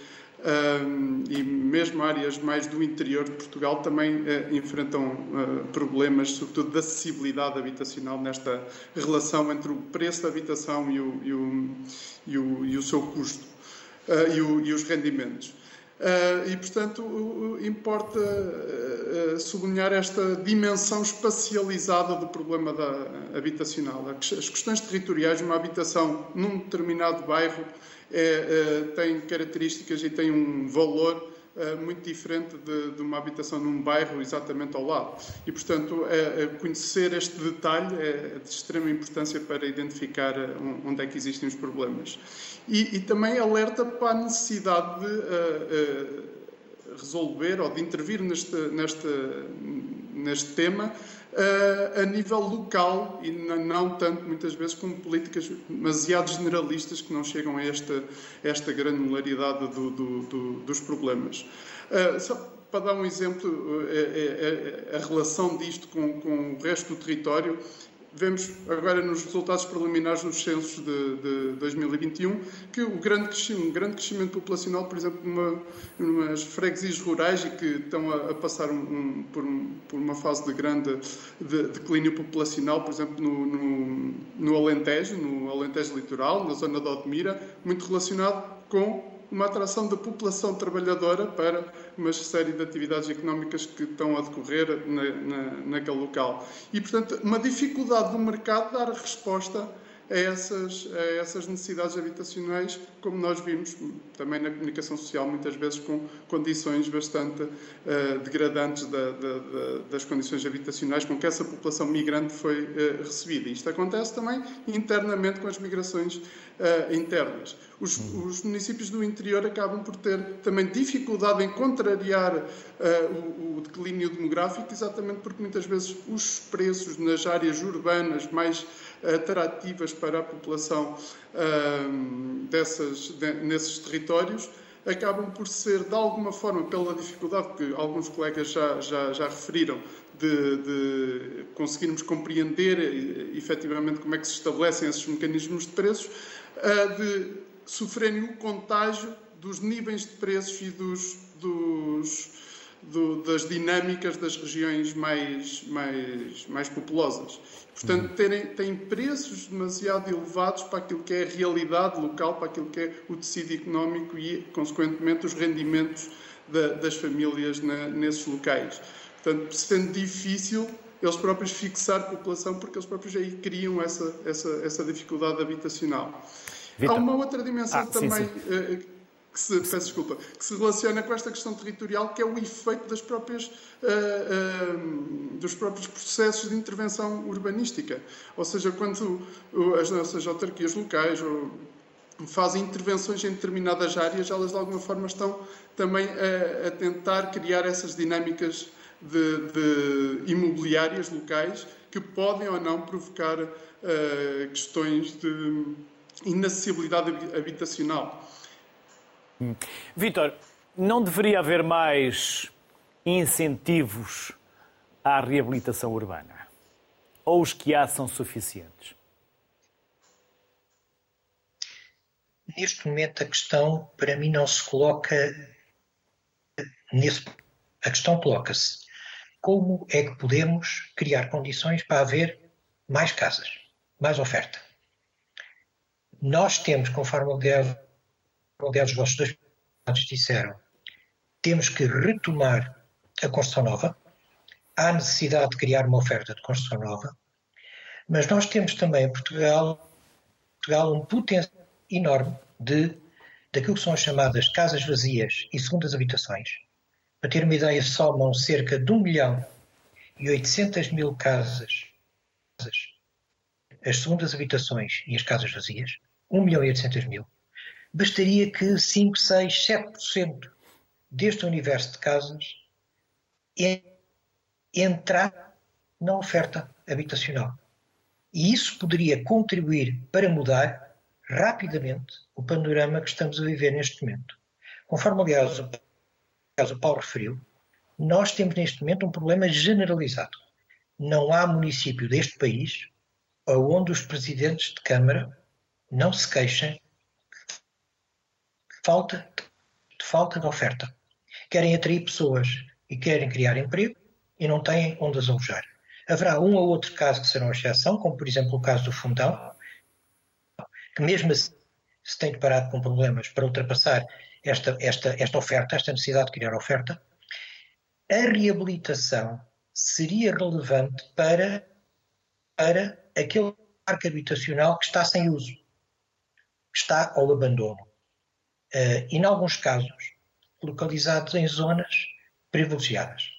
Speaker 8: e mesmo áreas mais do interior de Portugal também enfrentam problemas, sobretudo de acessibilidade habitacional nesta relação entre o preço da habitação e o, e o, e o, e o seu custo e, o, e os rendimentos. Uh, e, portanto, importa uh, sublinhar esta dimensão espacializada do problema da, habitacional. As questões territoriais uma habitação num determinado bairro é, têm características e têm um valor muito diferente de, de, uma habitação num bairro exatamente ao lado. E, portanto, é, é conhecer este detalhe é de extrema importância para identificar onde é que existem os problemas e, e também alerta para a necessidade de resolver ou de intervir neste, neste, neste tema a nível local e não tanto, muitas vezes, com políticas demasiado generalistas que não chegam a esta, esta granularidade do, do, do, dos problemas. só para dar um exemplo, a, a relação disto com, com o resto do território, Vemos agora nos resultados preliminares dos censos de, de 2021 que o grande crescimento, um grande crescimento populacional, por exemplo, numa, numas freguesias rurais e que estão a, a passar um, um, por, por, uma fase de grande de, declínio populacional, por exemplo, no, no, no Alentejo, no Alentejo Litoral, na zona de Odmira, muito relacionado com uma atração da população trabalhadora para uma série de atividades económicas que estão a decorrer na, na, naquele local. E, portanto, uma dificuldade do mercado dar resposta a essas, a essas necessidades habitacionais, como nós vimos também na comunicação social, muitas vezes com condições bastante uh, degradantes da, da, da, das condições habitacionais com que essa população migrante foi uh, recebida. Isto acontece também internamente com as migrações uh, internas. Os, os, municípios do interior acabam por ter também dificuldade em contrariar o, o declínio demográfico, exatamente porque muitas vezes os preços nas áreas urbanas mais atrativas para a população dessas, de, nesses territórios acabam por ser, de alguma forma, pela dificuldade que alguns colegas já, já, já referiram, de, de, conseguirmos compreender efetivamente como é que se estabelecem esses mecanismos de preços, de sofrerem o contágio dos níveis de preços e dos, dos do, das dinâmicas das regiões mais, mais, mais populosas. Portanto, uhum. terem, têm preços demasiado elevados para aquilo que é a realidade local, para aquilo que é o tecido económico e, consequentemente, os rendimentos da, das famílias na, nesses locais. Portanto, sendo difícil eles próprios fixar população, porque eles próprios aí criam essa, essa, essa dificuldade habitacional. Há uma outra dimensão ah, também sim, sim. Que se, peço desculpa, que se relaciona com esta questão territorial, que é o efeito das próprias, uh, uh, dos próprios processos de intervenção urbanística. Ou seja, quando as nossas autarquias locais ou, fazem intervenções em determinadas áreas, elas de alguma forma estão também a, a tentar criar essas dinâmicas de, de, imobiliárias locais que podem ou não provocar uh, questões de inacessibilidade habitacional.
Speaker 1: Vitor, não deveria haver mais incentivos à reabilitação urbana? Ou os que há são suficientes?
Speaker 5: Neste momento, a questão, para mim, não se coloca nesse. A questão coloca-se: como é que podemos criar condições para haver mais casas, mais oferta? Nós temos, conforme aliás aliás os vossos dois disseram, temos que retomar a construção nova, há necessidade de criar uma oferta de construção nova, mas nós temos também em Portugal, Portugal um potencial enorme de daquilo que são as chamadas casas vazias e segundas habitações. Para ter uma ideia, somam cerca de 1 milhão e 800 mil casas, as segundas habitações e as casas vazias, 1 milhão e 800 mil bastaria que 5, 6, 7% deste universo de casas entrar na oferta habitacional. E isso poderia contribuir para mudar rapidamente o panorama que estamos a viver neste momento. Conforme, aliás, o Paulo referiu, nós temos neste momento um problema generalizado. Não há município deste país onde os presidentes de Câmara não se queixem falta de falta de oferta. Querem atrair pessoas e querem criar emprego e não têm onde as alojar. Haverá um ou outro caso que serão exceção, como por exemplo o caso do Fundão, que mesmo assim se tem deparado com problemas para ultrapassar esta, esta, esta oferta, esta necessidade de criar oferta, a reabilitação seria relevante para, para aquele parque habitacional que está sem uso, está ao abandono. Uh, e, em alguns casos, localizados em zonas privilegiadas.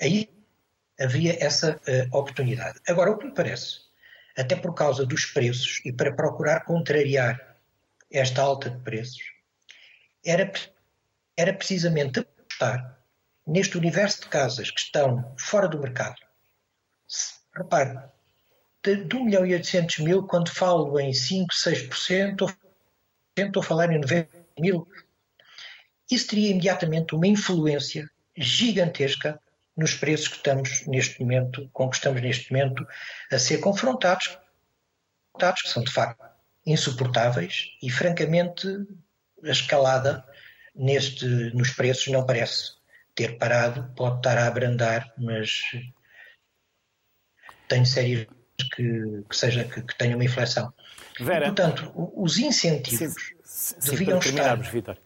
Speaker 5: Aí havia essa uh, oportunidade. Agora, o que me parece, até por causa dos preços e para procurar contrariar esta alta de preços, era, era precisamente apostar neste universo de casas que estão fora do mercado. Repare, de, de 1 milhão e 800 mil, quando falo em 5, 6%, estou a falar em 90 mil, isso teria imediatamente uma influência gigantesca nos preços que estamos neste momento, com que estamos neste momento a ser confrontados, que são de facto insuportáveis e francamente a escalada neste, nos preços não parece ter parado, pode estar a abrandar, mas tenho sérios que, que seja que, que tenha uma inflexão. Vera, e, portanto, os incentivos sim, sim, deviam estar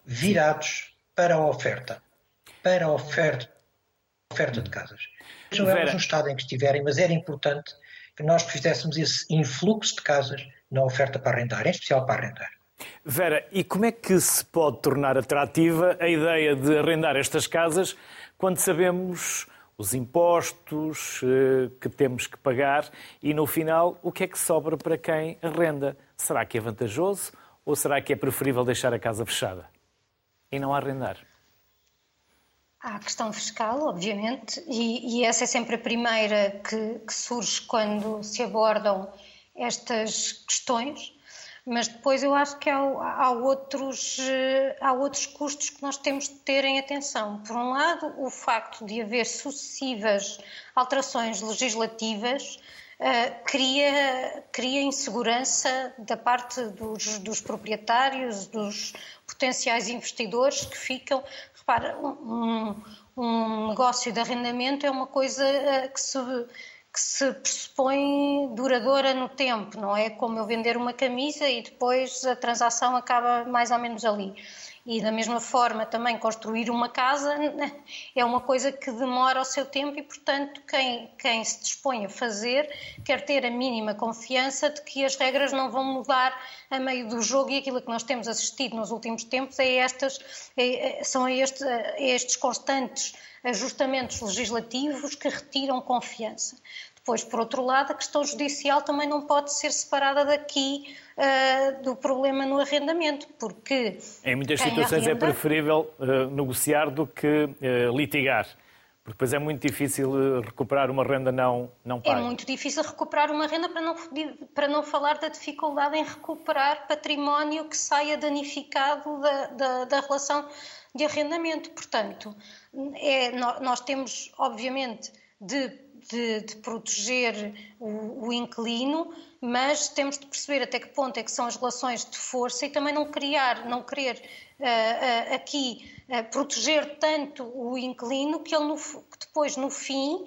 Speaker 5: virados para a oferta, para a oferta, oferta de casas. Sejam elas no estado em que estiverem, mas era importante que nós fizéssemos esse influxo de casas na oferta para arrendar, em especial para arrendar.
Speaker 1: Vera, e como é que se pode tornar atrativa a ideia de arrendar estas casas quando sabemos os impostos eh, que temos que pagar e, no final, o que é que sobra para quem arrenda? Será que é vantajoso ou será que é preferível deixar a casa fechada e não arrendar?
Speaker 6: Há a questão fiscal, obviamente, e, e essa é sempre a primeira que, que surge quando se abordam estas questões mas depois eu acho que há, há, outros, eh, há outros custos que nós temos de ter em atenção. Por um lado, o facto de haver sucessivas alterações legislativas uh, cria, cria insegurança da parte dos, dos, proprietários, dos potenciais investidores que ficam. Repara, um, um negócio de arrendamento é uma coisa uh, que se que se pressupõe duradoura no tempo, não é como eu vender uma camisa e depois a transação acaba mais ou menos ali. E da mesma forma também construir uma casa é uma coisa que demora o seu tempo e, portanto, quem, quem se dispõe a fazer quer ter a mínima confiança de que as regras não vão mudar a meio do jogo e aquilo que nós temos assistido nos últimos tempos é estas, é, são estes, estes constantes ajustamentos legislativos que retiram confiança. Depois, por outro lado, a questão judicial também não pode ser separada daqui uh, do problema no arrendamento, porque.
Speaker 1: Em muitas situações é arrenda... é preferível uh, negociar do que uh, litigar. Porque depois é muito difícil recuperar uma renda não, não paga.
Speaker 6: É muito difícil recuperar uma renda, para não, para não falar da dificuldade em recuperar património que saia danificado da, da, da relação de arrendamento. Portanto, é, nós temos, obviamente, de, de, de proteger o, o, inquilino, mas temos de perceber até que ponto é que são as relações de força e também não criar, não querer uh, uh, aqui uh, proteger tanto o inquilino que ele no, que depois, no fim,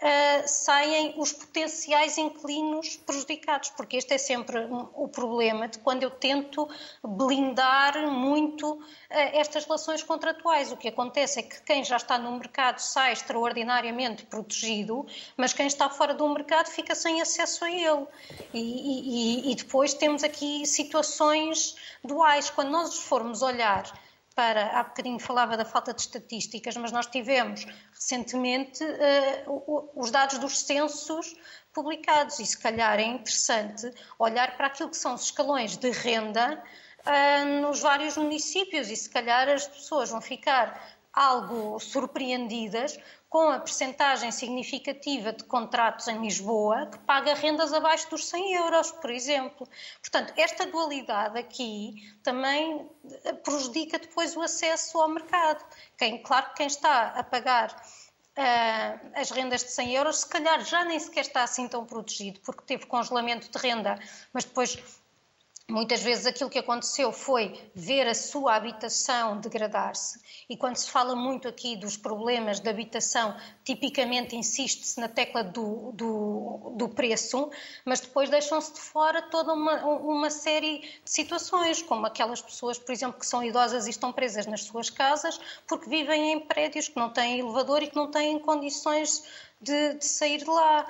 Speaker 6: uh, saem os potenciais inquilinos prejudicados, porque este é sempre o problema de quando eu tento blindar muito uh, estas relações contratuais. O que acontece é que quem já está no mercado sai extraordinariamente protegido, mas quem está fora do mercado fica sem acesso a ele. E, e, e depois temos aqui situações duais. Quando nós formos olhar para, há bocadinho falava da falta de estatísticas, mas nós tivemos recentemente uh, os dados dos censos publicados. E se calhar é interessante olhar para aquilo que são os escalões de renda uh, nos vários municípios. E se calhar as pessoas vão ficar algo surpreendidas com a percentagem significativa de contratos em Lisboa que paga rendas abaixo dos 100 euros, por exemplo. Portanto, esta dualidade aqui também eh, prejudica depois o acesso ao mercado. Quem, claro que quem está a pagar uh, as rendas de 100 euros, se calhar já nem sequer está assim tão protegido, porque teve congelamento de renda, mas depois Muitas vezes aquilo que aconteceu foi ver a sua habitação degradar-se, e quando se fala muito aqui dos problemas de habitação, tipicamente insiste-se na tecla do, do, do, preço, mas depois deixam-se de fora toda uma, uma série de situações, como aquelas pessoas, por exemplo, que são idosas e estão presas nas suas casas porque vivem em prédios que não têm elevador e que não têm condições de, de sair de lá.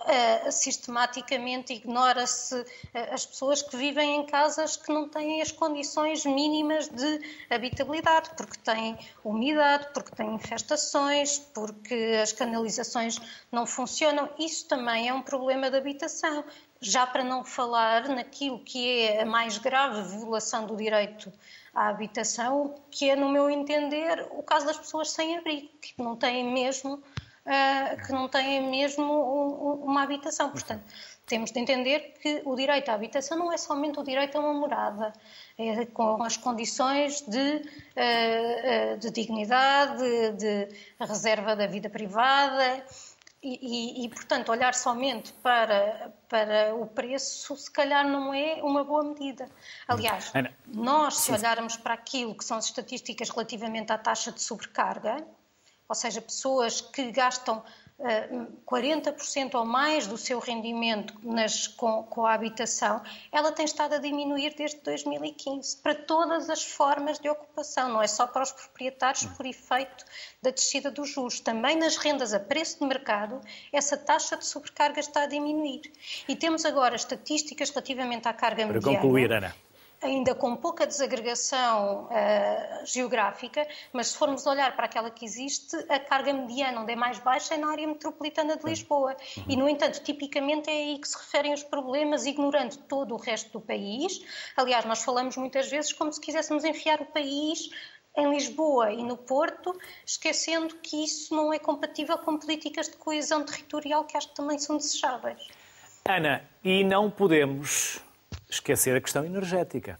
Speaker 6: Uh, sistematicamente ignora-se uh, as pessoas que vivem em casas que não têm as condições mínimas de habitabilidade, porque têm umidade, porque têm infestações, porque as canalizações não funcionam. Isso também é um problema de habitação. Já para não falar naquilo que é a mais grave violação do direito à habitação, que é, no meu entender, o caso das pessoas sem abrigo, que não têm mesmo uh, que não têm mesmo um, uma habitação. Portanto, temos de entender que o direito à habitação não é somente o direito a uma morada, é com as condições de, uh, de dignidade, de, reserva da vida privada. E, e, e, portanto, olhar somente para, para o preço, se calhar não é uma boa medida. Aliás, nós, se olharmos para aquilo que são as estatísticas relativamente à taxa de sobrecarga, ou seja, pessoas que gastam 40% eh, ou mais do seu rendimento nas, com, com, a habitação, ela tem estado a diminuir desde 2015 para todas as formas de ocupação, não é só para os proprietários por efeito da descida dos juros. Também nas rendas a preço de mercado, essa taxa de sobrecarga está a diminuir. E temos agora estatísticas relativamente à carga
Speaker 1: para
Speaker 6: mediana.
Speaker 1: Para concluir, Ana
Speaker 6: ainda com pouca desagregação uh, geográfica, mas se formos olhar para aquela que existe, a carga mediana, onde é mais baixa, é na área metropolitana de Lisboa. Uhum. E, no entanto, tipicamente é aí que se referem os problemas, ignorando todo o resto do país. Aliás, nós falamos muitas vezes como se quiséssemos enfiar o país em Lisboa e no Porto, esquecendo que isso não é compatível com políticas de coesão territorial que acho que também são desejáveis.
Speaker 1: Ana, e não podemos esquecer a questão energética.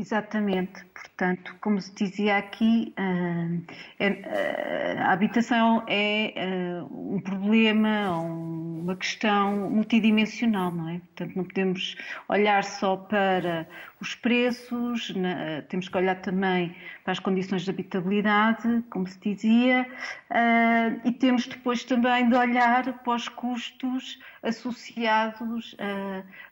Speaker 7: Exatamente. Portanto, como se dizia aqui, ah, é, ah, a habitação é ah, um problema, uma questão multidimensional, não é? Portanto, não podemos olhar só para os preços, temos que olhar também para as condições de habitabilidade, como se dizia, e temos depois também de olhar para os custos associados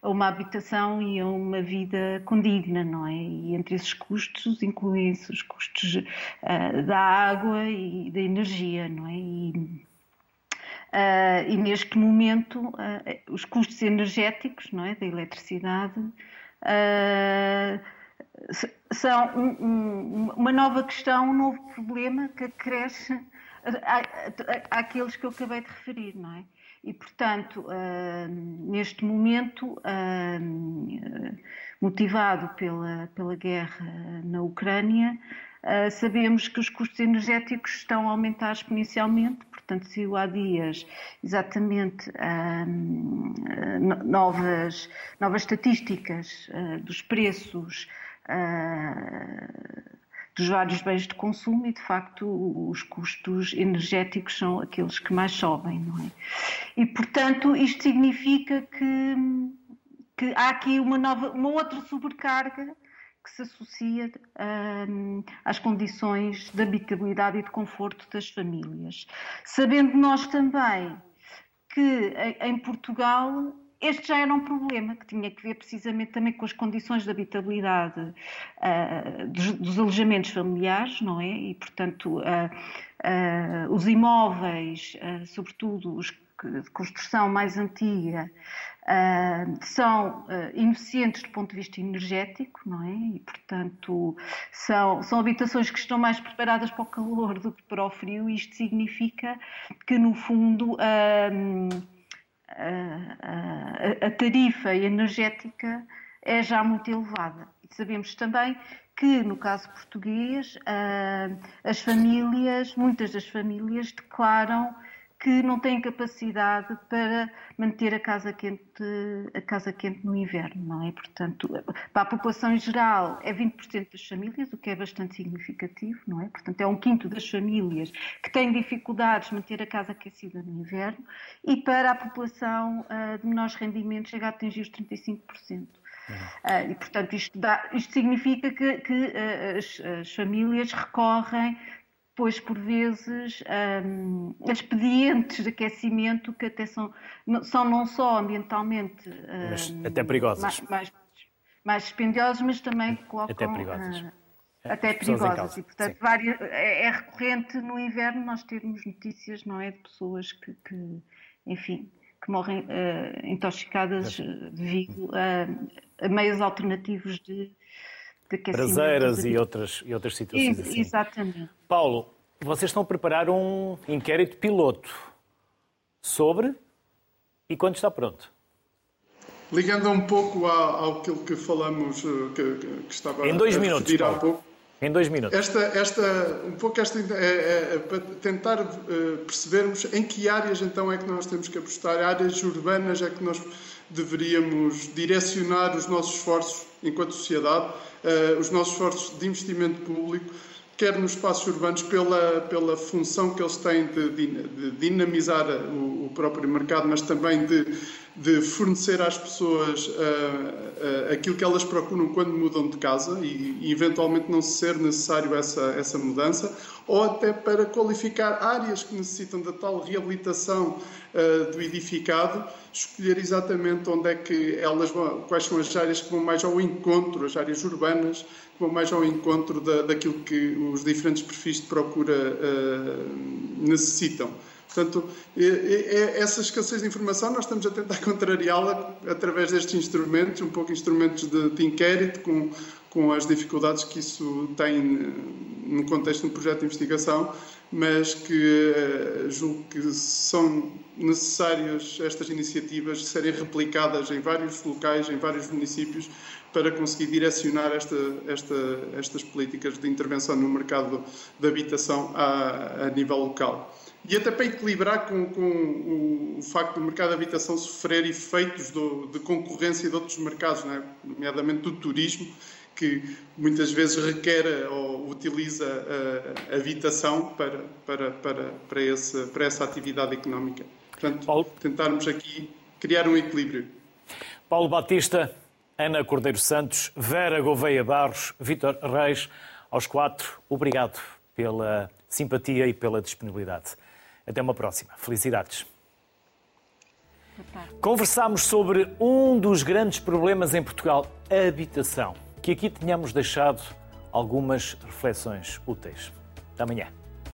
Speaker 7: a uma habitação e a uma vida condigna, não é? E entre esses custos incluem-se os custos uh, da água e da energia, não é? E, uh, e neste momento, uh, os custos energéticos, não é? Da eletricidade, são um, um, uma nova questão, um novo problema que acresce àqueles que eu acabei de referir, não é? E, portanto, uh, neste momento, uh, motivado pela, pela guerra na Ucrânia, uh, sabemos que os custos energéticos estão a aumentar exponencialmente. Portanto, saiu há dias exatamente novas, novas estatísticas dos preços dos vários bens de consumo e, de facto, os custos energéticos são aqueles que mais sobem, não é? E, portanto, isto significa que, que há aqui uma, nova, uma outra sobrecarga que se associa um, às condições de habitabilidade e de conforto das famílias. Sabendo nós também que em Portugal este já era um problema que tinha que ver precisamente também com as condições de habitabilidade uh, dos, dos, alojamentos familiares, não é? E, portanto, uh, uh, os imóveis, sobretudo os de construção mais antiga, são ineficientes do ponto de vista energético, não é? E, portanto, são, são habitações que estão mais preparadas para o calor do que para o frio, isto significa que, no fundo, a, a, tarifa energética é já muito elevada. Sabemos também que, no caso português, as famílias, muitas das famílias declaram que não têm capacidade para manter a casa quente, a casa quente no inverno, não é? Portanto, para a população em geral é 20% das famílias, o que é bastante significativo, não é? Portanto, é um quinto das famílias que têm dificuldades de manter a casa aquecida no inverno e para a população uh, de menores rendimentos chega a atingir os 35%. Uh, e, portanto, isto, dá, isto significa que, que uh, as, as, famílias recorrem pois por vezes um, expedientes de aquecimento que até são, são não só ambientalmente
Speaker 1: um, até perigosas.
Speaker 7: Mais, mais, mais, dispendiosos, mas também colocam
Speaker 1: até perigosas.
Speaker 7: Uh, até perigosas. E, portanto, várias, é, é, recorrente no inverno nós termos notícias, não é, de pessoas que, que enfim, que morrem uh, intoxicadas devido a, a meios alternativos de,
Speaker 1: braseiras e outras, e outras situações assim.
Speaker 7: Exatamente.
Speaker 1: Paulo, vocês estão a preparar um inquérito piloto sobre e quando está pronto?
Speaker 8: Ligando um pouco ao, ao que falamos, eh, que, que estava
Speaker 1: em dois a minutos,
Speaker 8: há pouco.
Speaker 1: Em dois minutos.
Speaker 8: Esta, esta, um pouco esta, é, é, é para tentar uh, percebermos em que áreas então é que nós temos que apostar, áreas urbanas é que nós deveríamos direcionar os nossos esforços enquanto sociedade, uh, os nossos esforços de investimento público, quer nos espaços urbanos pela, pela função que eles têm de, de dinamizar o, o, próprio mercado, mas também de, de fornecer às pessoas uh, uh, aquilo que elas procuram quando mudam de casa e, e, eventualmente não ser necessário essa, essa mudança, ou até para qualificar áreas que necessitam da tal reabilitação uh, do edificado, escolher exatamente onde é que elas vão, quais são as áreas que vão mais ao encontro, as áreas urbanas, que vão mais ao encontro da, daquilo que os diferentes perfis de procura necessitam. Portanto, essa escassez de informação nós estamos a tentar (laughs) contrariá-la através destes instrumentos, um pouco instrumentos de, de inquérito, com, com as dificuldades que isso tem no contexto de um projeto de investigação, mas que uh, julgo que são necessárias estas iniciativas serem replicadas em vários locais, em vários municípios, para conseguir direcionar esta, esta, estas políticas de intervenção no mercado de habitação a, a nível local. E até para equilibrar com, com o, facto do mercado de habitação sofrer efeitos do, de concorrência de outros mercados, é? nomeadamente do turismo, que muitas vezes requer ou utiliza a, a habitação para, para, para, para, esse, para essa atividade económica. Portanto, Paulo. tentarmos aqui criar um equilíbrio.
Speaker 1: Paulo Batista, Ana Cordeiro Santos, Vera Gouveia Barros, Vítor Reis, aos quatro, obrigado pela simpatia e pela disponibilidade. Até uma próxima. Felicidades. Conversámos sobre um dos grandes problemas em Portugal, a habitação. Que aqui tenhamos deixado algumas reflexões úteis. Até amanhã.